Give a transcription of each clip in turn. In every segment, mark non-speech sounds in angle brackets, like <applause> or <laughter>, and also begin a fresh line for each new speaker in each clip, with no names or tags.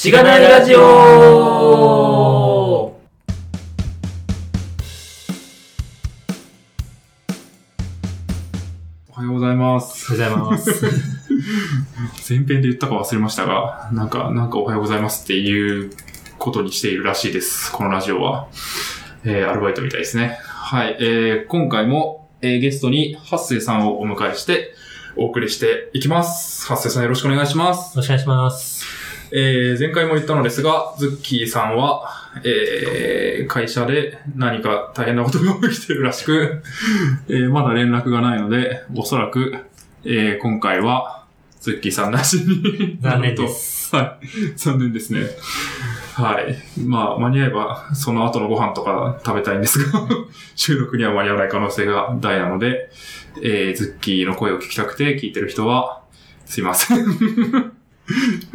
しがないラジオ
おはようございます。
おはようございます。<laughs>
前編で言ったか忘れましたが、なんか、なんかおはようございますっていうことにしているらしいです。このラジオは。えー、アルバイトみたいですね。はい。えー、今回も、えー、ゲストに、ハッセイさんをお迎えして、お送りしていきます。ハッセイさんよろしくお願いします。
よろしくお願いします。
えー、前回も言ったのですが、ズッキーさんは、えー、会社で何か大変なことが起きてるらしく、<laughs> えー、まだ連絡がないので、おそらく、えー、今回は、ズッキーさんなしに。<laughs>
残念です <laughs>
はい。残念ですね。はい。まあ、間に合えば、その後のご飯とか食べたいんですが、収録には間に合わない可能性が大なので、えー、ズッキーの声を聞きたくて聞いてる人は、すいません。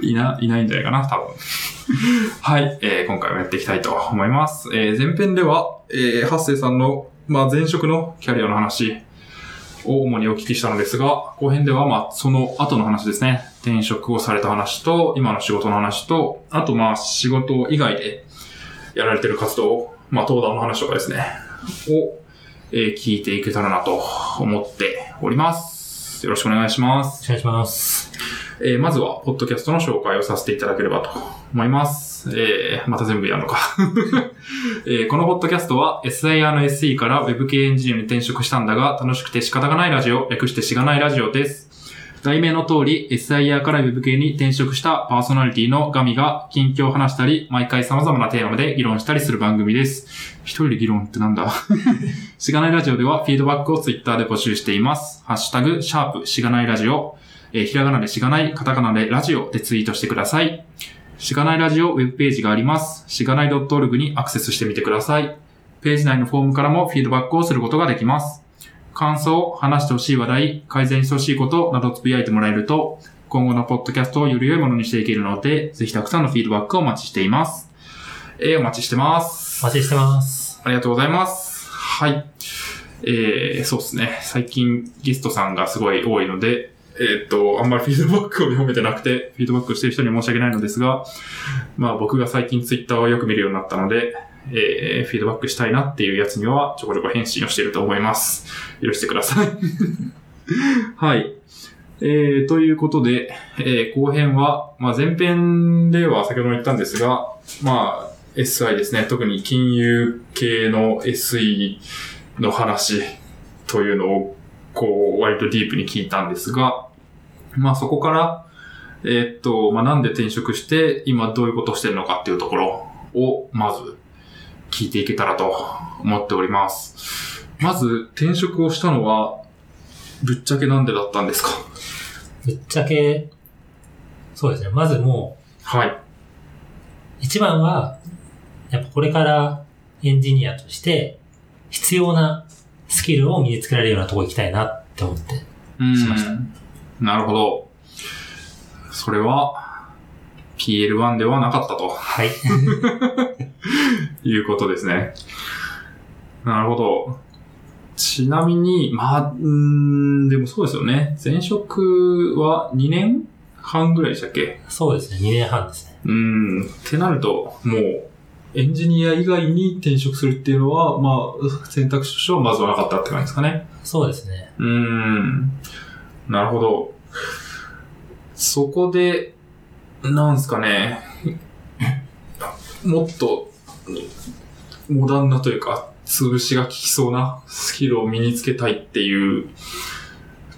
いな、いないんじゃないかな、多分。はい、えー今回もやっていきたいと思います。えー前編では、えー、ハッセイさんの、まあ、前職のキャリアの話を主にお聞きしたのですが、後編では、まあ、その後の話ですね。転職をされた話と、今の仕事の話と、あと、まあ、仕事以外でやられてる活動、まあ、登壇の話とかですね、を、えー聞いていけたらなと思っております。よろしくお願いします。
お願いします。
えーまずは、ポッドキャストの紹介をさせていただければと思います。えーまた全部やるのか、<laughs> えーこのポッドキャストは SIR の SE から Web 系エンジニアに転職したんだが楽しくて仕方がないラジオ、略してしがないラジオです。題名の通り、SIR から Web 系に転職したパーソナリティのガミが近況を話したり、毎回様々なテーマで議論したりする番組です。一人で議論ってなんだ？<laughs> しがないラジオではフィードバックをツイッターで募集しています。ハッシュタグ、シャープ、しがないラジオ、えーひらがなでしがない、カタカナでラジオでツイートしてください。しがないラジオウェブページがあります。しがない .org にアクセスしてみてください。ページ内のフォームからもフィードバックをすることができます。感想、話してほしい話題、改善してほしいことなどつぶやいてもらえると、今後のポッドキャストをより良いものにしていけるので、ぜひたくさんのフィードバックをお待ちしています。えーお待ちしてます。
お待ちしてます。
ありがとうございます。はい。えー、そうですね。最近ゲストさんがすごい多いので、えーっと、あんまりフィードバックを読めてなくて、フィードバックしてる人に申し訳ないのですが、まあ僕が最近ツイッターをよく見るようになったので、えー、フィードバックしたいなっていうやつにはちょこちょこ返信をしていると思います。許してください。<laughs> はい。えー、ということで、えー後編は、まあ前編では先ほども言ったんですが、まあ、SI ですね。特に金融系の SE の話というのを、こう、割とディープに聞いたんですが、<laughs> まあそこから、えーっと、まあなんで転職して、今どういうことをしてるのかっていうところを、まず、聞いていけたらと思っております。まず、転職をしたのは、ぶっちゃけなんでだったんですか？
ぶっちゃけ、そうですね。まずも
はい。
う、一番は、やっぱこれからエンジニアとして必要なスキルを身につけられるようなとこ行きたいなって思って。
うん
しました
なるほど。それは、PL1 ではなかったと
はい。
いうことですね。なるほど。ちなみに、まあ、うーん、でもそうですよね。前職は2年半ぐらいでしたっけ？
そうですね。2年半ですね。
うーん。ってなると、もう、エンジニア以外に転職するっていうのは、まあ、選択肢としてはまずはなかったって感じですかね。
そうですね。
うーん。なるほど。そこで、なんすかね、<laughs> もっと、モダンなというか、潰しが効きそうなスキルを身につけたいっていう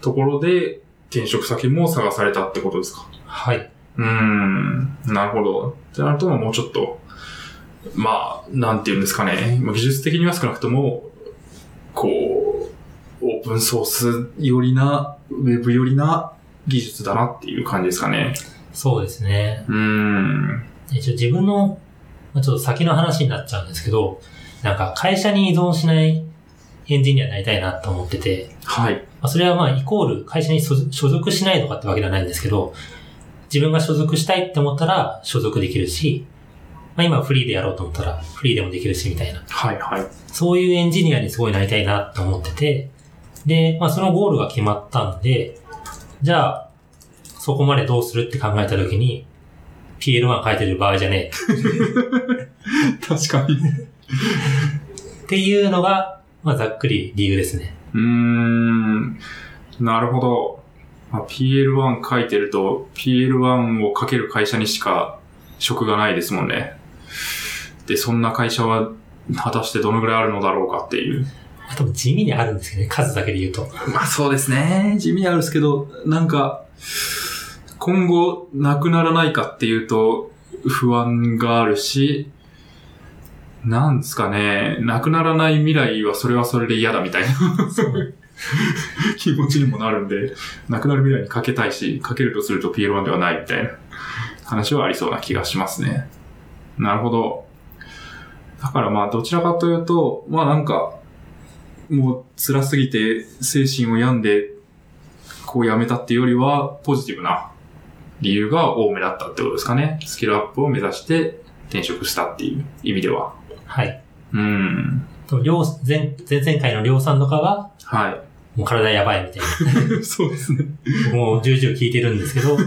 ところで、転職先も探されたってことですか
はい。
うーん、なるほど。ってなると、もうちょっと、まあ、なんていうんですかね。まあ技術的には少なくとも、こう、プンソース寄りな、ウェブ寄りな技術だなっていう感じですかね。
そうですね。
うーん。
一応自分の、まあちょっと先の話になっちゃうんですけど、なんか会社に依存しないエンジニアになりたいなと思ってて、
はい。
まあ、それはまあイコール会社に所所属しないとかってわけではないんですけど、自分が所属したいって思ったら所属できるし、まあ今フリーでやろうと思ったらフリーでもできるしみたいな。
はい、はい。
そういうエンジニアにすごいなりたいなと思ってて、で、まあそのゴールが決まったんで、じゃあ、そこまでどうするって考えたときに、PL1 書いてる場合じゃね <laughs>
確かに。
え。っていうのが、まあざっくり理由ですね。
うーん。なるほど。まあ、PL1 書いてると、PL1 を書ける会社にしか職がないですもんね。で、そんな会社は果たしてどのぐらいあるのだろうかっていう。
あと地味にあるんですけどね、数だけで言うと。
まあそうですね。地味にあるんですけど、なんか、今後なくならないかっていうと不安があるし、なんですかね、なくならない未来はそれはそれで嫌だみたいな <laughs> 気持ちにもなるんで、なくなる未来にかけたいし、かけるとすると PL1 ではないみたいな話はありそうな気がしますね。なるほど。だからまあどちらかというと、まあなんか、もう辛すぎて精神を病んで、こうやめたっていうよりは、ポジティブな理由が多めだったってことですかね。スキルアップを目指して転職したっていう意味では。
はい。
うん。
とりょう前、前々回のりょうさんとかは、
は
もう体やばいみたい
い。<laughs> そうですね。
な。もう重々聞いてるんですけど、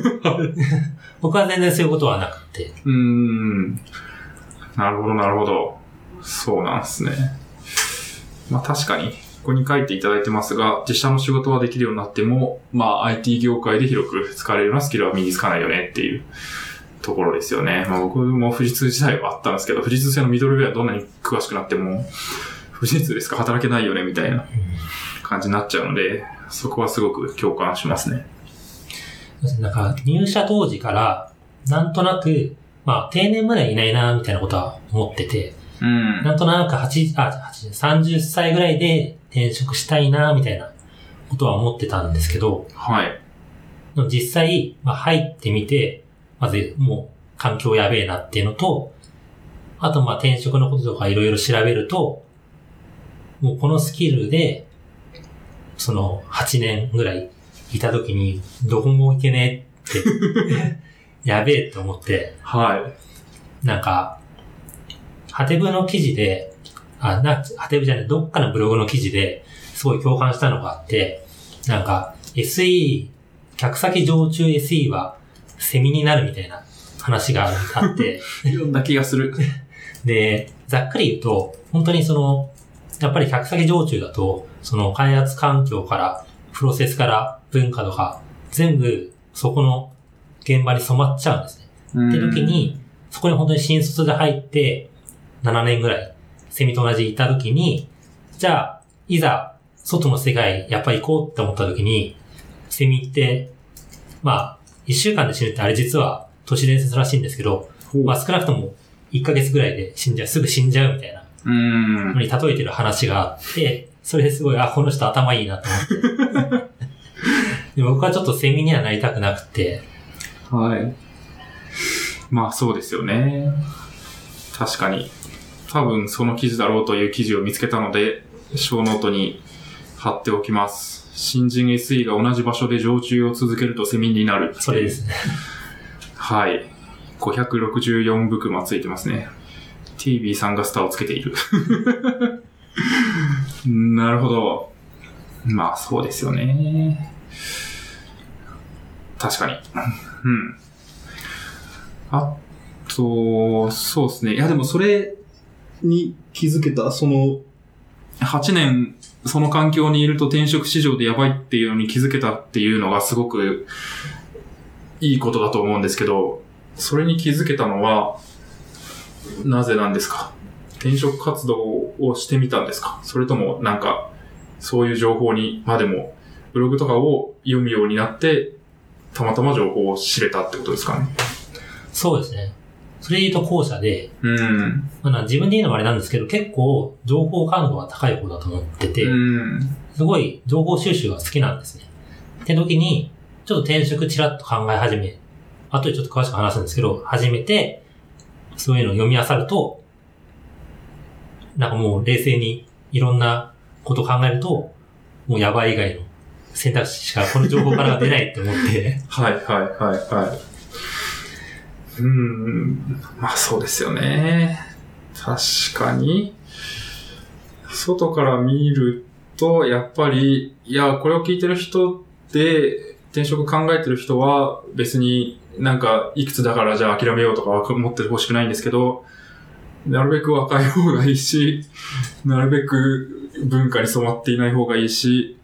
僕は全然そういうことはなくて。
うーん。なるほど、なるほど。そうなんですね。まあ確かに、ここに書いていただいてますが、実写の仕事はできるようになっても、まあ IT 業界で広く使われるようなスキルは身につかないよねっていうところですよね。まあ僕も富士通時代はあったんですけど、富士通製のミドルウェアどんなに詳しくなっても、富士通ですか働けないよねみたいな感じになっちゃうので、そこはすごく共感しますね。
なんか入社当時から、なんとなく、まあ定年まではいないな、みたいなことは思ってて、
うん。
なんとなく8、あ、8 30歳ぐらいで転職したいな、みたいなことは思ってたんですけど、
はい。
実際、まあ、入ってみて、まずもう環境やべえなっていうのと、あとまあ転職のこととかいろいろ調べると、もうこのスキルで、その8年ぐらいいた時にどこも行けねえって、<laughs> やべえって思って、
はい。
なんか、ハテブの記事で、あ、な、ハテブじゃない、どっかのブログの記事で、すごい共感したのがあって、なんか、SE、客先常駐 SE は、セミになるみたいな話があって、
読んだ気がする。<laughs>
で、ざっくり言うと、本当にその、やっぱり客先常駐だと、その開発環境から、プロセスから文化とか、全部そこの現場に染まっちゃうんですね。って時に、そこに本当に新卒で入って、7年ぐらい、セミと同じいた時に、じゃあ、いざ、外の世界、やっぱり行こうって思った時に、セミって、まあ、1週間で死ぬってあれ実は都市伝説らしいんですけど、まあ少なくとも1ヶ月ぐらいで死んじゃう、すぐ死んじゃうみたいなに例えてる話があって、それですごい、あ、この人頭いいなと思って。<laughs> で僕はちょっとセミにはなりたくなくて、
はい。まあそうですよね。確かに。多分その記事だろうという記事を見つけたので、ショーノートに貼っておきます。新人 SE が同じ場所で常駐を続けるとセミになる。
それですね。
はい。564ブクマついてますね。TV さんがスターをつけている。<laughs> なるほど。まあそうですよね。確かに。うん。あと、そうですね。いやでもそれに気づけた、その、8年その環境にいると転職市場でやばいっていうのに気づけたっていうのがすごくいいことだと思うんですけど、それに気づけたのは、なぜなんですか？転職活動をしてみたんですか？それともなんか、そういう情報に、まあでも、ブログとかを読むようになって、たまたま情報を知れたってことですかね？
そうですね。それで言うと後者で、
うん。
まあ、自分で言うのもあれなんですけど、結構情報感度は高い方だと思ってて、
うん。
すごい情報収集が好きなんですね。って時に、ちょっと転職ちらっと考え始め、後でちょっと詳しく話すんですけど、始めて、そういうのを読み漁ると、なんかもう冷静にいろんなことを考えると、もうやばい以外の選択肢しかこの情報からは出ないって思って、<laughs>
はいはいはいはい。うん、まあそうですよね。確かに。外から見ると、やっぱり、いや、これを聞いてる人で、転職考えてる人は別になんか、いくつだからじゃあ諦めようとか思ってほしくないんですけど、なるべく若い方がいいし、なるべく文化に染まっていない方がいいし、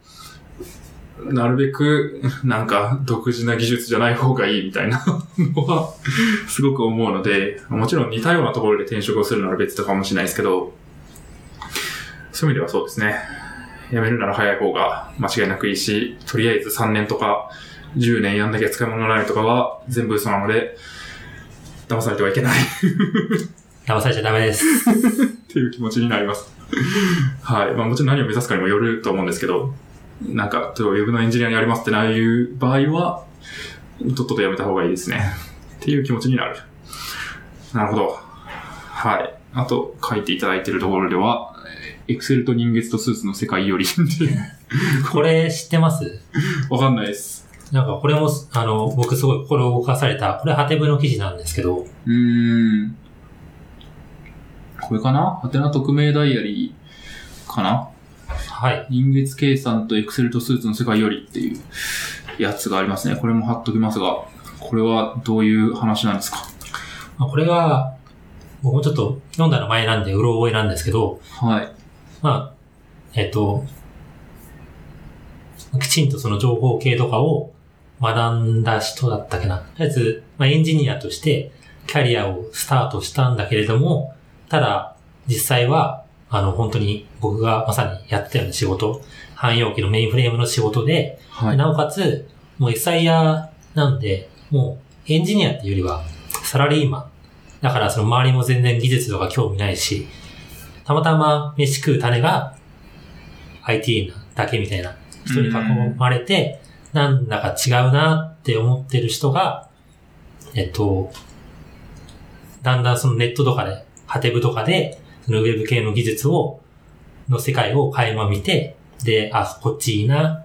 なるべく、<laughs> なんか、独自な技術じゃない方がいいみたいな <laughs> のは、すごく思うので、もちろん似たようなところで転職をするなら別とかもしれないですけど、そういう意味ではそうですね。辞めるなら早い方が間違いなくいいし、とりあえず3年とか10年やんなきゃ使い物にならないとかは全部嘘なので、騙されてはいけない <laughs>
騙されちゃダメです。
っていう気持ちになります。はい。まあもちろん何を目指すかにもよると思うんですけど、なんか、例えばウェブのエンジニアにやりますってないう場合は、とっととやめた方がいいですね。<laughs> っていう気持ちになる。なるほど。はい。あと、書いていただいているところでは、エクセルと人月とスーツの世界よりっていう <laughs>
これ知ってます？<laughs>
わかんないです。
なんかこれも、あの、僕すごい心動かされた、これハテブの記事なんですけど、
うーん。これかな？ハテナ匿名ダイアリーかな？
はい。
人月計算とエクセルとスーツの世界よりっていうやつがありますね。これも貼っときますが、これはどういう話なんですか？
まあ、これが、僕もちょっと読んだの前なんで、うろ覚えなんですけど、
はい。
まあ、えっと、きちんとその情報系とかを学んだ人だったっけな。とりあえず、まあ、エンジニアとしてキャリアをスタートしたんだけれども、ただ、実際は、あの、本当に僕がまさにやってたような仕事、汎用機のメインフレームの仕事で、
はい。
なおかつ、もう SIR なんで、もうエンジニアっていうよりはサラリーマン。だからその周りも全然技術とか興味ないし、たまたま飯食う種が IT なだけみたいな人に囲まれて、なんだか違うなって思ってる人が、えっと、だんだんそのネットとかで、ハテブとかで、そのウェブ系の技術を、の世界を垣間見て、で、あ、こっちいいな、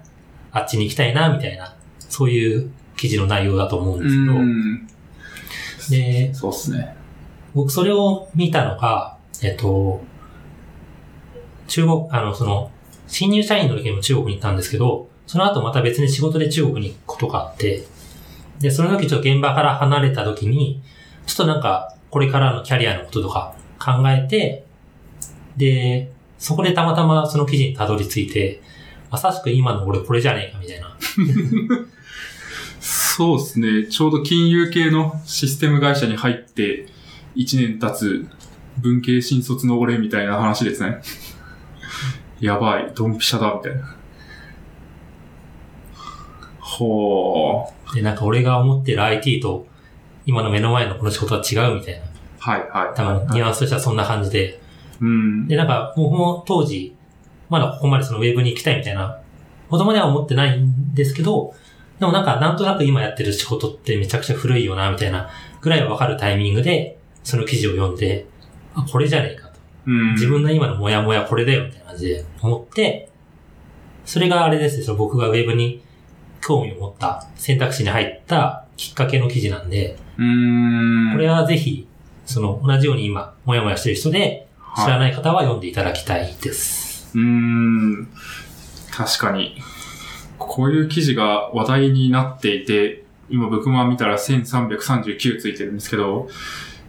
あっちに行きたいな、みたいな、そういう記事の内容だと思うん
う
ですけど。で、
そうっすね。
僕それを見たのが、えっと、中国、あの、その、新入社員の時にも中国に行ったんですけど、その後また別に仕事で中国に行くことがあって、で、その時ちょっと現場から離れた時に、ちょっとなんか、これからのキャリアのこととか考えて、で、そこでたまたまその記事にたどり着いて、まさしく今の俺これじゃねえかみたいな。
そうですね。ちょうど金融系のシステム会社に入って1年経つ文系新卒の俺みたいな話ですね。やばい、ドンピシャだ、みたいな。ほー。
で、なんか俺が思ってる IT と今の目の前のこの仕事は違うみたいな。
はい、はい。
多分、ニュアンスとしてはそんな感じで。
うん。
で、なんか、僕も当時、まだここまでそのウェブに行きたいみたいな、子供では思ってないんですけど、でもなんか、なんとなく今やってる仕事ってめちゃくちゃ古いよな、みたいなぐらいわかるタイミングで、その記事を読んで、あ、これじゃねえかと。
うん。
自分の今のモヤモヤこれだよ、みたいな感じで思って、それがあれですね、その僕がウェブに興味を持った選択肢に入ったきっかけの記事なんで、
うーん。
これはぜひ、その同じように今、モヤモヤしてる人で、知らない方は読んでいただきたいです。
うーん。確かに。こういう記事が話題になっていて、今僕も見たら1339ついてるんですけど、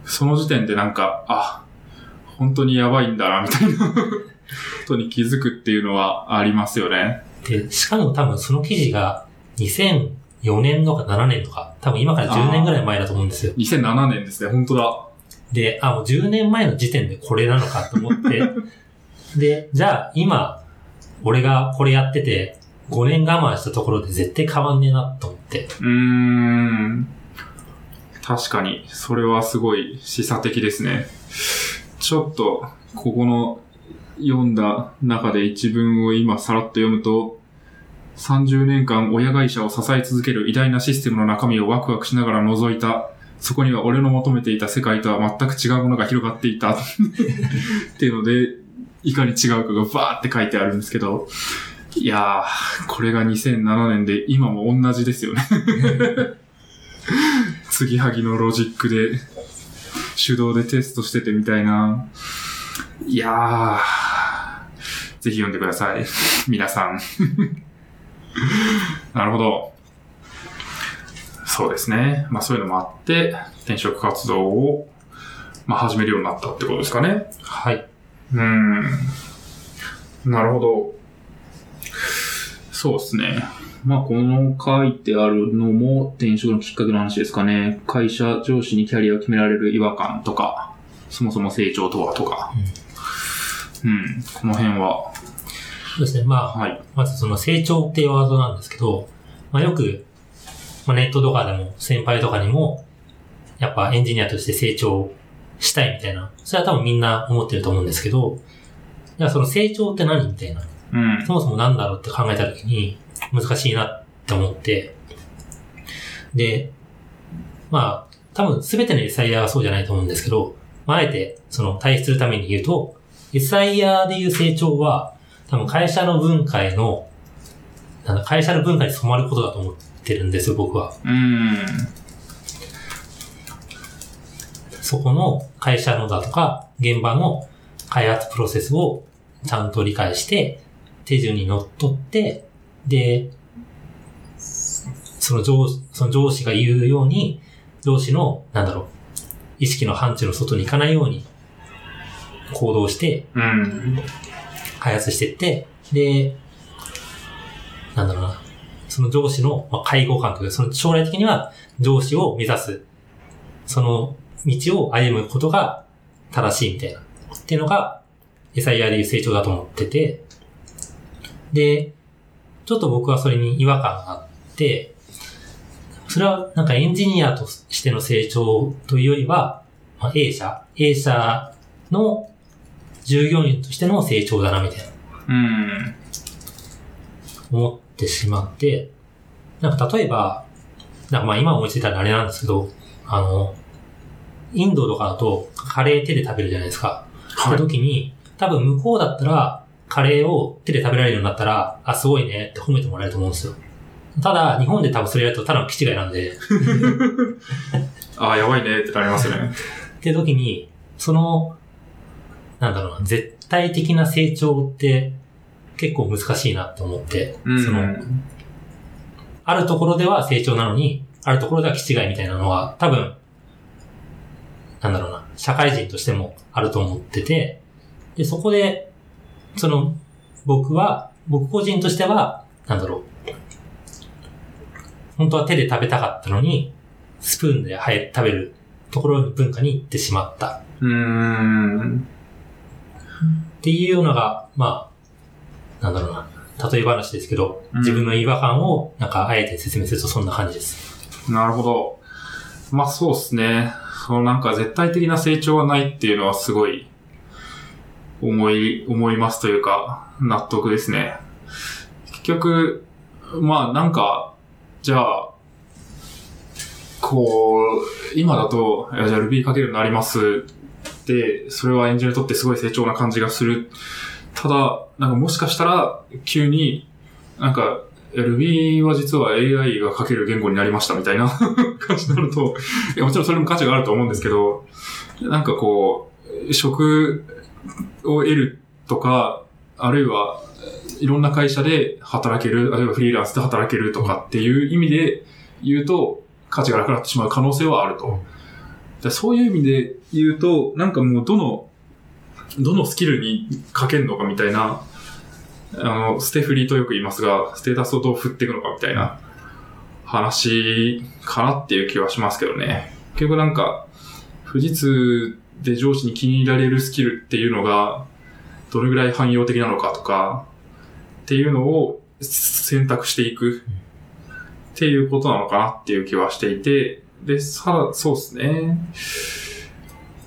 その時点でなんか、あ、本当にやばいんだな、みたいな <laughs> ことに気づくっていうのはありますよね。
で、しかも多分その記事が2004年とか7年とか、多分今から10年ぐらい前だと思うんですよ。
2007年ですね、本当だ。
で、あ、もう10年前の時点でこれなのかと思って、<laughs> で、じゃあ今、俺がこれやってて、5年我慢したところで絶対変わんねえなと思って。
うーん。確かに、それはすごい示唆的ですね。ちょっと、ここの読んだ中で一文を今さらっと読むと、30年間親会社を支え続ける偉大なシステムの中身をワクワクしながら覗いた。そこには俺の求めていた世界とは全く違うものが広がっていた。<laughs> っていうので、いかに違うかがバーって書いてあるんですけど、いやー、これが2007年で今も同じですよね。<laughs> 継ぎはぎのロジックで手動でテストしててみたいな。いやー、ぜひ読んでください。皆さん。<laughs> なるほど。そうですね。まあそういうのもあって、転職活動を、まあ始めるようになったってことですかね。
はい。
うーん。なるほど。そうですね。まあ、この書いてあるのも転職のきっかけの話ですかね。会社上司にキャリアを決められる違和感とか、そもそも成長とはとか。うん。この辺は、
そうですね。まあ、
はい。
まずその成長っていうワードなんですけど、まあよく、まあ、ネットとかでも先輩とかにも、やっぱエンジニアとして成長したいみたいな、それは多分みんな思ってると思うんですけど、じゃあその成長って何みたいな、
うん。
そもそも何だろうって考えたときに難しいなって思って、で、まあ、多分全ての SIR はそうじゃないと思うんですけど、まあ、あえてその対比するために言うと、SIR でいう成長は、多分会社の文化への、会社の文化に染まることだと思ってるんですよ、僕は。
うん。
そこの会社のだとか、現場の開発プロセスをちゃんと理解して、手順にのっとって、で、その上その上司が言うように、上司の、なんだろう、意識の範疇の外に行かないように行動して、
うん。
開発していって、で、なんだろうな、その上司の、まあ、介護官というか、その将来的には上司を目指す、その道を歩むことが正しいみたいな、っていうのが、SIR でいう成長だと思ってて、で、ちょっと僕はそれに違和感があって、それはなんかエンジニアとしての成長というよりは、まあ、A 社、A 社の従業員としての成長だなみたいな
うん。
思ってしまって、なんか例えば、なんかまあ今思いついたらあれなんですけど、あの、インドとかだとカレー手で食べるじゃないですか。
はい
時に、多分向こうだったらカレーを手で食べられるようになったら、あ、すごいねって褒めてもらえると思うんですよ。ただ、日本で多分それやるとただの気違いなんで、
あ <laughs> あ、やばいねってなりますね。
って時に、その、なんだろうな、絶対的な成長って結構難しいなって思って、
うん。
その、あるところでは成長なのに、あるところでは気違いみたいなのは多分、なんだろうな、社会人としてもあると思ってて、で、そこで、その、僕は、僕個人としては、なんだろう、本当は手で食べたかったのに、スプーンで食べるところに文化に行ってしまった。
うーん。
っていうのが、まあ、なんだろうな、例え話ですけど、
うん
自分の違和感を、なんか、あえて説明するとそんな感じです。
なるほど。まあそうですね。そのなんか絶対的な成長はないっていうのはすごい思い、思いますというか、納得ですね。結局、まあなんか、じゃあ、こう、今だと、いやじゃあ Ruby 書けるようになりますで、それはエンジニアにとってすごい成長な感じがする。ただ、なんかもしかしたら、急に、なんか、Ruby は実は AI が書ける言語になりましたみたいな <laughs> 感じになると、いやもちろんそれも価値があると思うんですけど、なんかこう、職を得るとか、あるいは、いろんな会社で働ける、あるいはフリーランスで働けるとかっていう意味で言うと、価値がなくなってしまう可能性はあると。でそういう意味で言うと、なんかもうどの、どのスキルに書けるのかみたいな、あの、ステフリーとよく言いますが、ステータスをどう振っていくのかみたいな話かなっていう気はしますけどね。結局なんか、富士通で上司に気に入られるスキルっていうのが、どれぐらい汎用的なのかとか、っていうのを選択していくっていうことなのかなっていう気はしていて、で、さら、そうですね。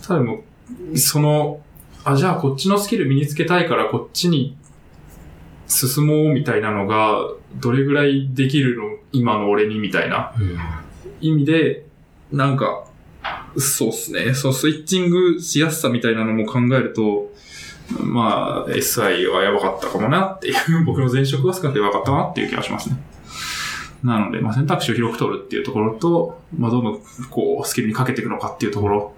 ただもう、その、あ、じゃあこっちのスキル身につけたいからこっちに進もうみたいなのが、どれぐらいできるの今の俺にみたいな。意味で、なんか、そうっすね。そう、スイッチングしやすさみたいなのも考えると、まあ、SI はやばかったかもなっていう、<laughs> 僕の前職は少なくともやばかったなっていう気がしますね。なので、まあ、選択肢を広く取るっていうところと、まあ、どんどん、こう、スキルにかけていくのかっていうところ、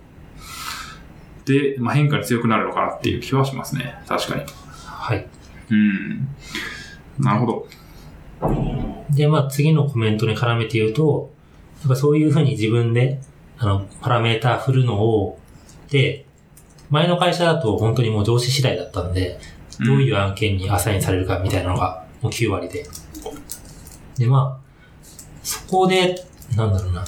まあ、変化に強くなるのかなっていう気はしますね。確かに。
はい。
うん。なるほど。
で、まあ次のコメントに絡めて言うと、っぱそういうふうに自分で、あの、パラメータ振るのを、で、前の会社だと本当にもう上司次第だったんで、どういう案件にアサインされるかみたいなのがもう9割で。で、まあ、そこで、なんだろうな。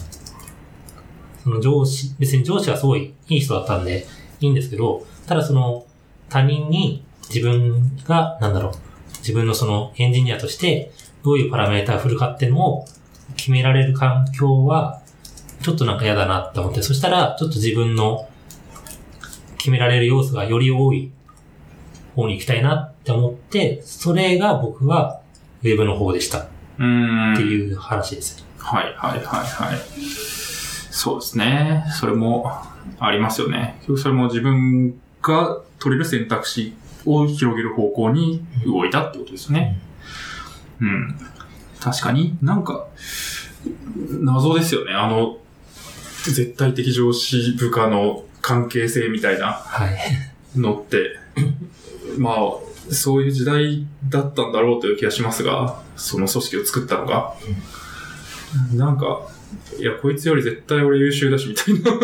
その上司、別に上司はすごいいい人だったんでいいんですけど、ただその他人に自分が、なんだろう、自分のそのエンジニアとしてどういうパラメータを振るかっていうのを決められる環境は、ちょっとなんか嫌だなって思って、そしたらちょっと自分の決められる要素がより多い方に行きたいなって思って、それが僕はウェブの方でした。っていう話です。
はいはいはいはい。そうですね。それもありますよね。それも自分が取れる選択肢を広げる方向に動いたってことですね。うん。確かになんか、謎ですよね。あの、絶対的上司部下の関係性みたいなのって、はい、まあ、そういう時代だったんだろうという気がしますが、その組織を作ったのが、なんか、いや、こいつより絶対俺優秀だし、みたいな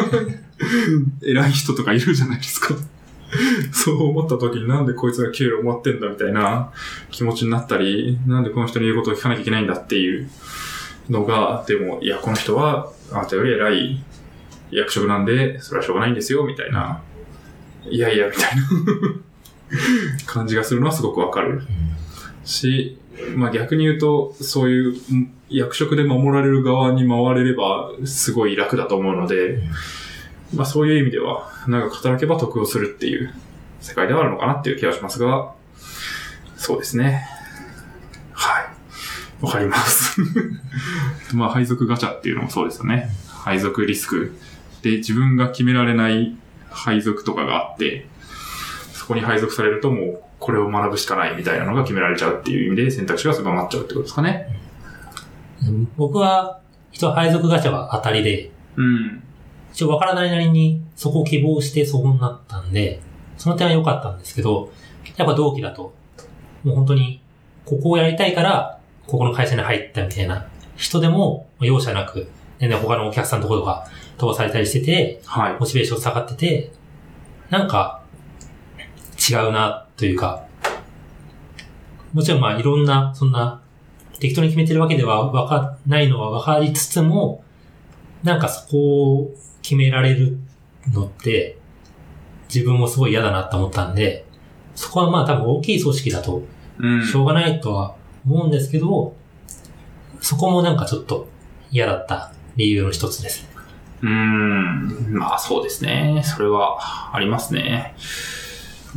<laughs> 偉い人とかいるじゃないですか <laughs> そう思った時になんでこいつが給料もらってんだみたいな気持ちになったり、なんでこの人の言うことを聞かなきゃいけないんだっていうのが、でも、いや、この人はあなたより偉い役職なんで、それはしょうがないんですよ、みたいな。いやいや、みたいな <laughs> 感じがするのはすごくわかる。し、まあ逆に言うと、そういう役職で守られる側に回れれば、すごい楽だと思うので、まあそういう意味では、なんか働けば得をするっていう世界ではあるのかなっていう気がしますが、そうですね。はい。わかります。<laughs> まあ配属ガチャっていうのもそうですよね。配属リスクで自分が決められない配属とかがあって、そこに配属されるともうこれを学ぶしかないみたいなのが決められちゃうっていう意味で選択肢が狭まっちゃうってことですかね。
僕は、一応配属ガチャは当たりで、
うん。
一応わからないなりにそこを希望してそこになったんで、その点は良かったんですけど、やっぱ同期だと、もう本当に、ここをやりたいから、ここの会社に入ったみたいな人でも、容赦なく、全然他のお客さんのところとか飛ばされたりしてて、
はい。
モチベーション下がってて、なんか、違うな、というか、もちろんまあいろんな、そんな、適当に決めてるわけではわか、ないのはわかりつつも、なんかそこを決められるのって、自分もすごい嫌だなって思ったんで、そこはまあ多分大きい組織だと、しょうがないとは思うんですけど、うん、そこもなんかちょっと嫌だった理由の一つですね。
うん、まあそうですね。それはありますね。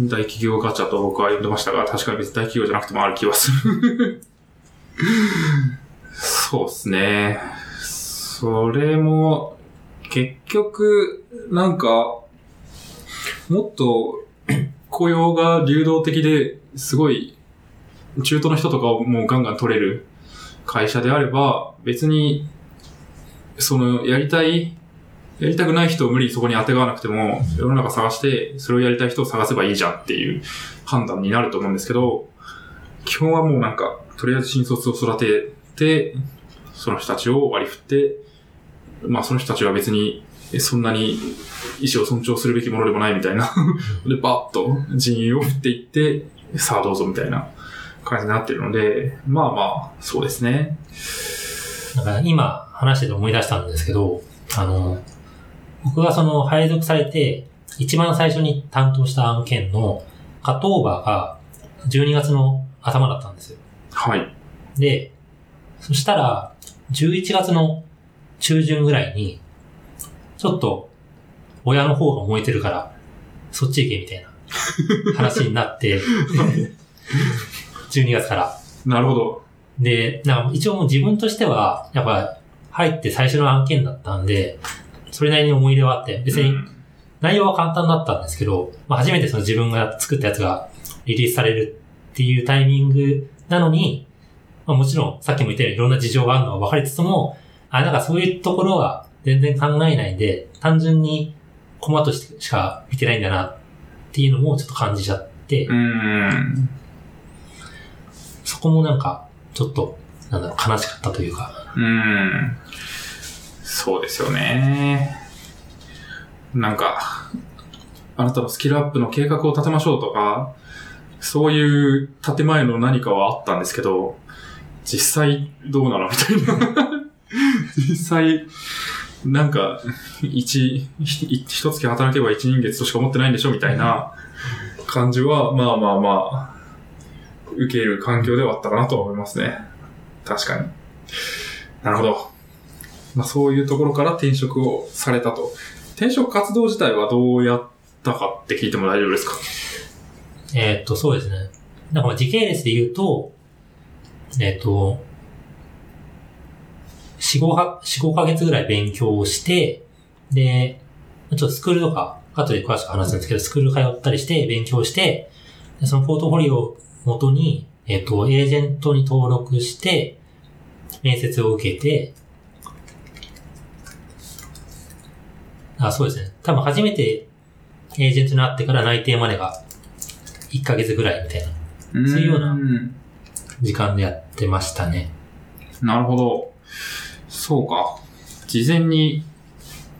大企業ガチャと僕は呼んでましたが、確かに別に大企業じゃなくてもある気はする <laughs> そうですね。それも、結局、なんか、もっと雇用が流動的ですごい、中途の人とかをもうガンガン取れる会社であれば、別に、その、やりたい、やりたくない人を無理にそこに当てがわなくても、世の中探して、それをやりたい人を探せばいいじゃんっていう判断になると思うんですけど、基本はもうなんか、とりあえず新卒を育てて、その人たちを割り振って、まあその人たちは別にそんなに意思を尊重するべきものでもないみたいな <laughs> で、バッと人員を振っていって、さあどうぞみたいな感じになってるので、まあまあ、そうですね。
だから今話してて思い出したんですけど、あの、僕がその配属されて、一番最初に担当した案件のカットオーバーが12月の頭だったんですよ。
はい。
で、そしたら、11月の中旬ぐらいに、ちょっと、親の方が燃えてるから、そっち行けみたいな話になって、12月から。
なるほど。
で、なんか一応もう自分としては、やっぱ入って最初の案件だったんで、それなりに思い出はあって、別に内容は簡単だったんですけど、まあ初めてその自分が作ったやつがリリースされるっていうタイミングなのに、まあもちろんさっきも言ったようにいろんな事情があるのは分かりつつも、あ、なんかそういうところは全然考えないで、単純にコマとしてしか見てないんだなっていうのもちょっと感じちゃって、
うん
そこもなんか、ちょっと、なんだろう、悲しかったというか。
うん。そうですよね。なんか、あなたのスキルアップの計画を立てましょうとか、そういう建前の何かはあったんですけど、実際どうなのみたいな。<laughs> 実際、なんか、一、一月働けば一人月としか思ってないんでしょみたいな感じは、まあまあまあ、受ける環境ではあったかなと思いますね。確かに。なるほど。まあそういうところから転職をされたと。転職活動自体はどうやったかって聞いても大丈夫ですか？
えーっと、そうですね。なんかまあ時系列で言うと、えーっと、4、5は、4、5ヶ月ぐらい勉強をして、で、ちょっとスクールとか、後で詳しく話すんですけど、スクール通ったりして、勉強して、そのポートフォリオを元に、えっと、エージェントに登録して、面接を受けて、あ、そうですね。多分初めてエージェントになってから内定までが1ヶ月ぐらいみたいなそういうようなん時間でやってましたね。
なるほど。そうか。事前に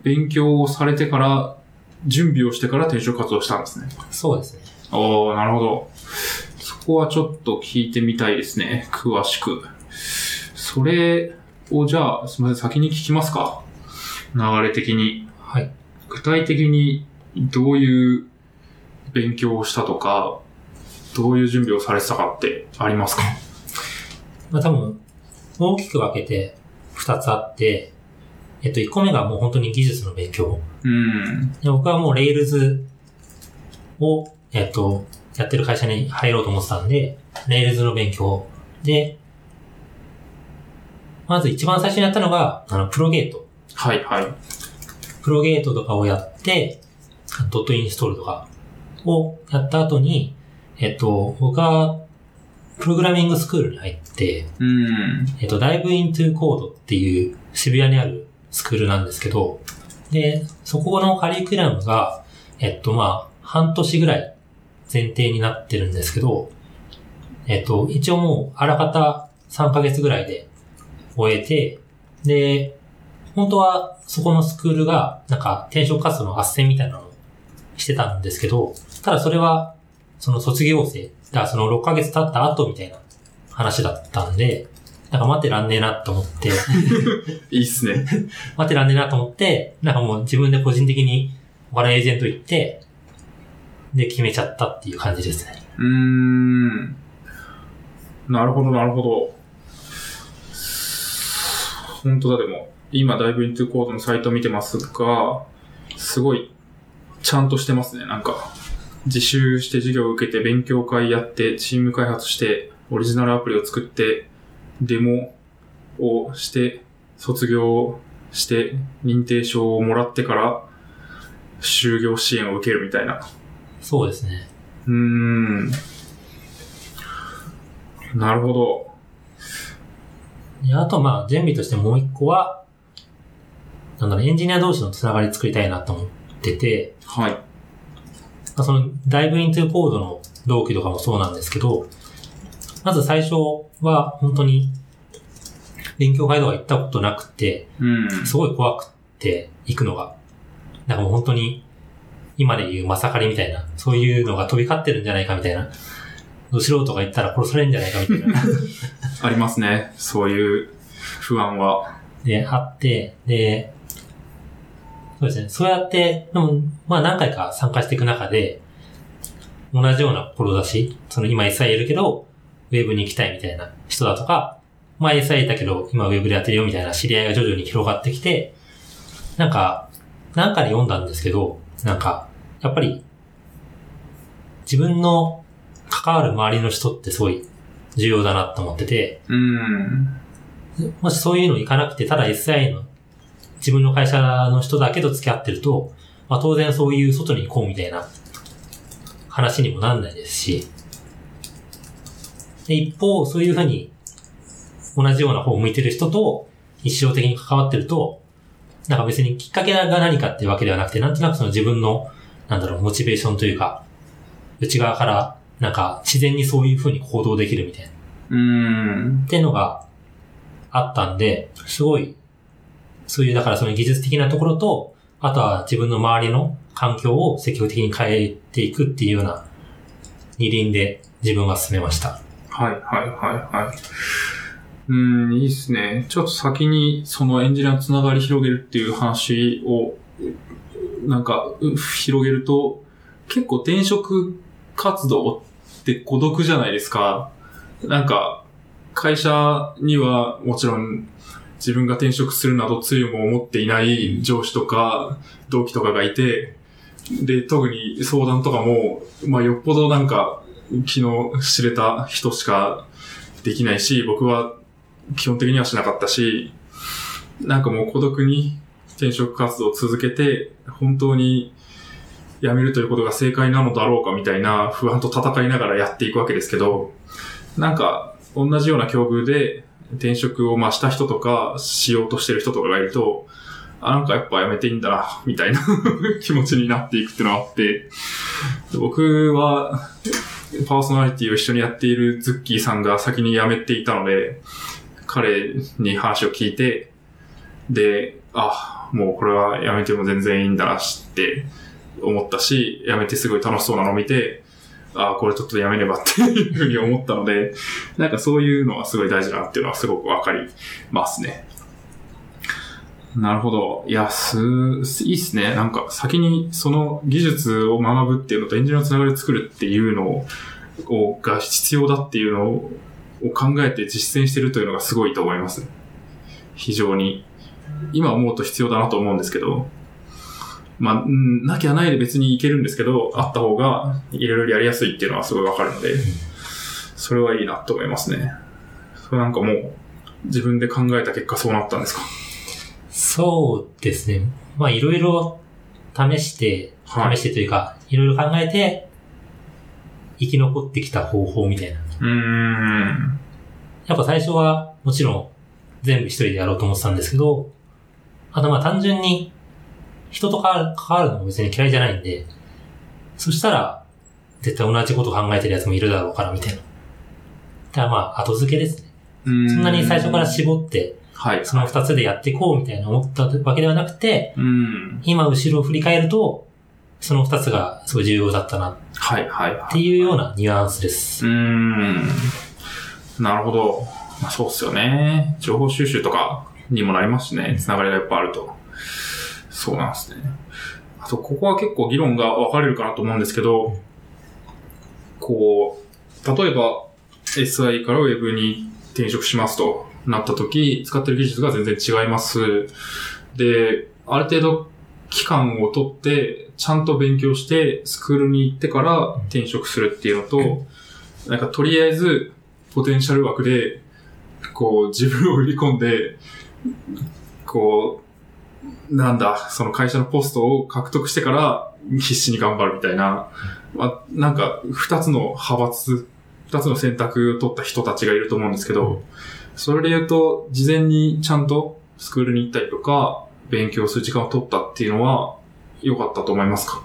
勉強をされてから、準備をしてから転職活動したんですね。
そうですね。
おー、なるほど。そこはちょっと聞いてみたいですね。詳しく。それをじゃあ、すみません、先に聞きますか。流れ的に。
はい。
具体的にどういう勉強をしたとか、どういう準備をされてたかってありますか？
まあ多分、大きく分けて2つあって、えっと、1個目がもう本当に技術の勉強。
うん。
で僕はもう Rails を、えっと、やってる会社に入ろうと思ってたんで、Rails の勉強。で、まず一番最初にやったのが、あの、プロゲート。
はいはい。
プロゲートとかをやって、ドットインストールとかをやった後に、えっと、僕は、プログラミングスクールに入って、
うん。
えっと、Dive into Code っていう渋谷にあるスクールなんですけど、で、そこのカリキュラムが、えっと、まあ、半年ぐらい前提になってるんですけど、えっと、一応もう、あらかた3ヶ月ぐらいで終えて、で、本当はそこのスクールが、なんか転職活動の斡旋みたいなのをしてたんですけど、ただそれは、その卒業生、だからその6ヶ月経った後みたいな話だったんで、なんか待ってらんねえなと思って、
いいっすね。<laughs>
待ってらんねえなと思って、なんかもう自分で個人的に他のエージェント行って、で決めちゃったっていう感じですね。
うーん。なるほど、なるほど。本当だ、でも。今、ダイブイントゥコードのサイト見てますが、すごい、ちゃんとしてますね。なんか、自習して授業を受けて、勉強会やって、チーム開発して、オリジナルアプリを作って、デモをして、卒業して、認定証をもらってから、就業支援を受けるみたいな。
そうですね。
うーん。なるほど。
であとまあ準備としてもう一個は、なんだろう、エンジニア同士のつながり作りたいなと思ってて、
はい。
まあ、その、ダイブイントゥコードの同期とかもそうなんですけど、まず最初は本当に勉強会とか行ったことなくて、
うん。
すごい怖くて行くのが。なんかもう本当に今で言うまさかりみたいな、そういうのが飛び交ってるんじゃないかみたいな。素人が言ったら殺されるんじゃないかみたいな。<laughs>
ありますね。そういう不安は。
で、あって、で、そうですね。そうやって、でも、まあ何回か参加していく中で、同じような志、その今 SI いるけど、ウェブに行きたいみたいな人だとか、まあ SI だけど、今ウェブでやってるよみたいな知り合いが徐々に広がってきて、なんか、なんかで読んだんですけど、なんか、やっぱり、自分の関わる周りの人ってすごい重要だなと思ってて、
うん。
もしそういうの行かなくて、ただ SI の自分の会社の人だけと付き合ってると、まあ当然そういう外に行こうみたいな話にもなんないですし、で一方、そういうふうに同じような方を向いてる人と日常的に関わってると、なんか別にきっかけが何かっていうわけではなくて、なんとなくその自分の、なんだろう、モチベーションというか、内側から、なんか自然にそういうふうに行動できるみたいな。
うん。
っていうのがあったんで、すごいそういう、だからその技術的なところと、あとは自分の周りの環境を積極的に変えていくっていうような二輪で自分は進めました。
はい、はい、はい、はい。うーん、いいですね。ちょっと先にそのエンジニアのつながり広げるっていう話を、なんか、広げると、結構転職活動って孤独じゃないですか。なんか、会社にはもちろん自分が転職するなど強いも思っていない上司とか同期とかがいて、で、特に相談とかも、まあよっぽどなんか気の知れた人しかできないし、僕は基本的にはしなかったし、なんかもう孤独に転職活動を続けて、本当に辞めるということが正解なのだろうかみたいな不安と戦いながらやっていくわけですけど、なんか同じような境遇で転職をまあした人とかしようとしてる人とかがいると、あ、なんかやっぱ辞めていいんだな、みたいな <laughs> 気持ちになっていくっていうのがあって、僕はパーソナリティを一緒にやっているズッキーさんが先に辞めていたので、彼に話を聞いて、で、あ、もうこれは辞めても全然いいんだなって思ったし、辞めてすごい楽しそうなのを見て、ああこれちょっとやめねばっていうふうに思ったので、なんかそういうのはすごい大事だなっていうのはすごくわかりますね。なるほど。いや、す、いいっすね。なんか先にその技術を学ぶっていうのとエンジニアのつながりを作るっていうのを、が必要だっていうのを考えて実践してるというのがすごいと思います。非常に。今思うと必要だなと思うんですけど、まあ、うんなきゃないで別にいけるんですけど、あった方がいろいろやりやすいっていうのはすごいわかるので、それはいいなと思いますね。それなんかもう自分で考えた結果そうなったんですか？
そうですね。まあいろいろ試して、
はい
試してというか、いろいろ考えて、生き残ってきた方法みたいな。
うーん。
やっぱ最初はもちろん全部一人でやろうと思ってたんですけど、あとまあ単純に人と関わる関わるのも別に嫌いじゃないんで、そしたら絶対同じこと考えてるやつもいるだろうからみたいな。だからまあ後付けですね。
そん
なに最初から絞って
はい。
その二つでやっていこうみたいな思ったわけではなくて、
うん。
今後ろを振り返ると、その二つがすごい重要だったなっ
はい、はい、はい。
ていうようなニュアンスです。
うーん。なるほど。まあ、そうっすよね。情報収集とかにもなりますしね。つながりがいっぱいあると。そうなんですね。あと、ここは結構議論が分かれるかなと思うんですけど、こう、例えば SI から Web に転職しますとなった時、使ってる技術が全然違います。で、ある程度期間を取って、ちゃんと勉強して、スクールに行ってから転職するっていうのと、なんかとりあえず、ポテンシャル枠で、こう、自分を売り込んで、こう、なんだ、その会社のポストを獲得してから必死に頑張るみたいな、まあ、なんか、二つの派閥、二つの選択を取った人たちがいると思うんですけど、それで言うと、事前にちゃんとスクールに行ったりとか、勉強する時間を取ったっていうのは、良かったと思いますか？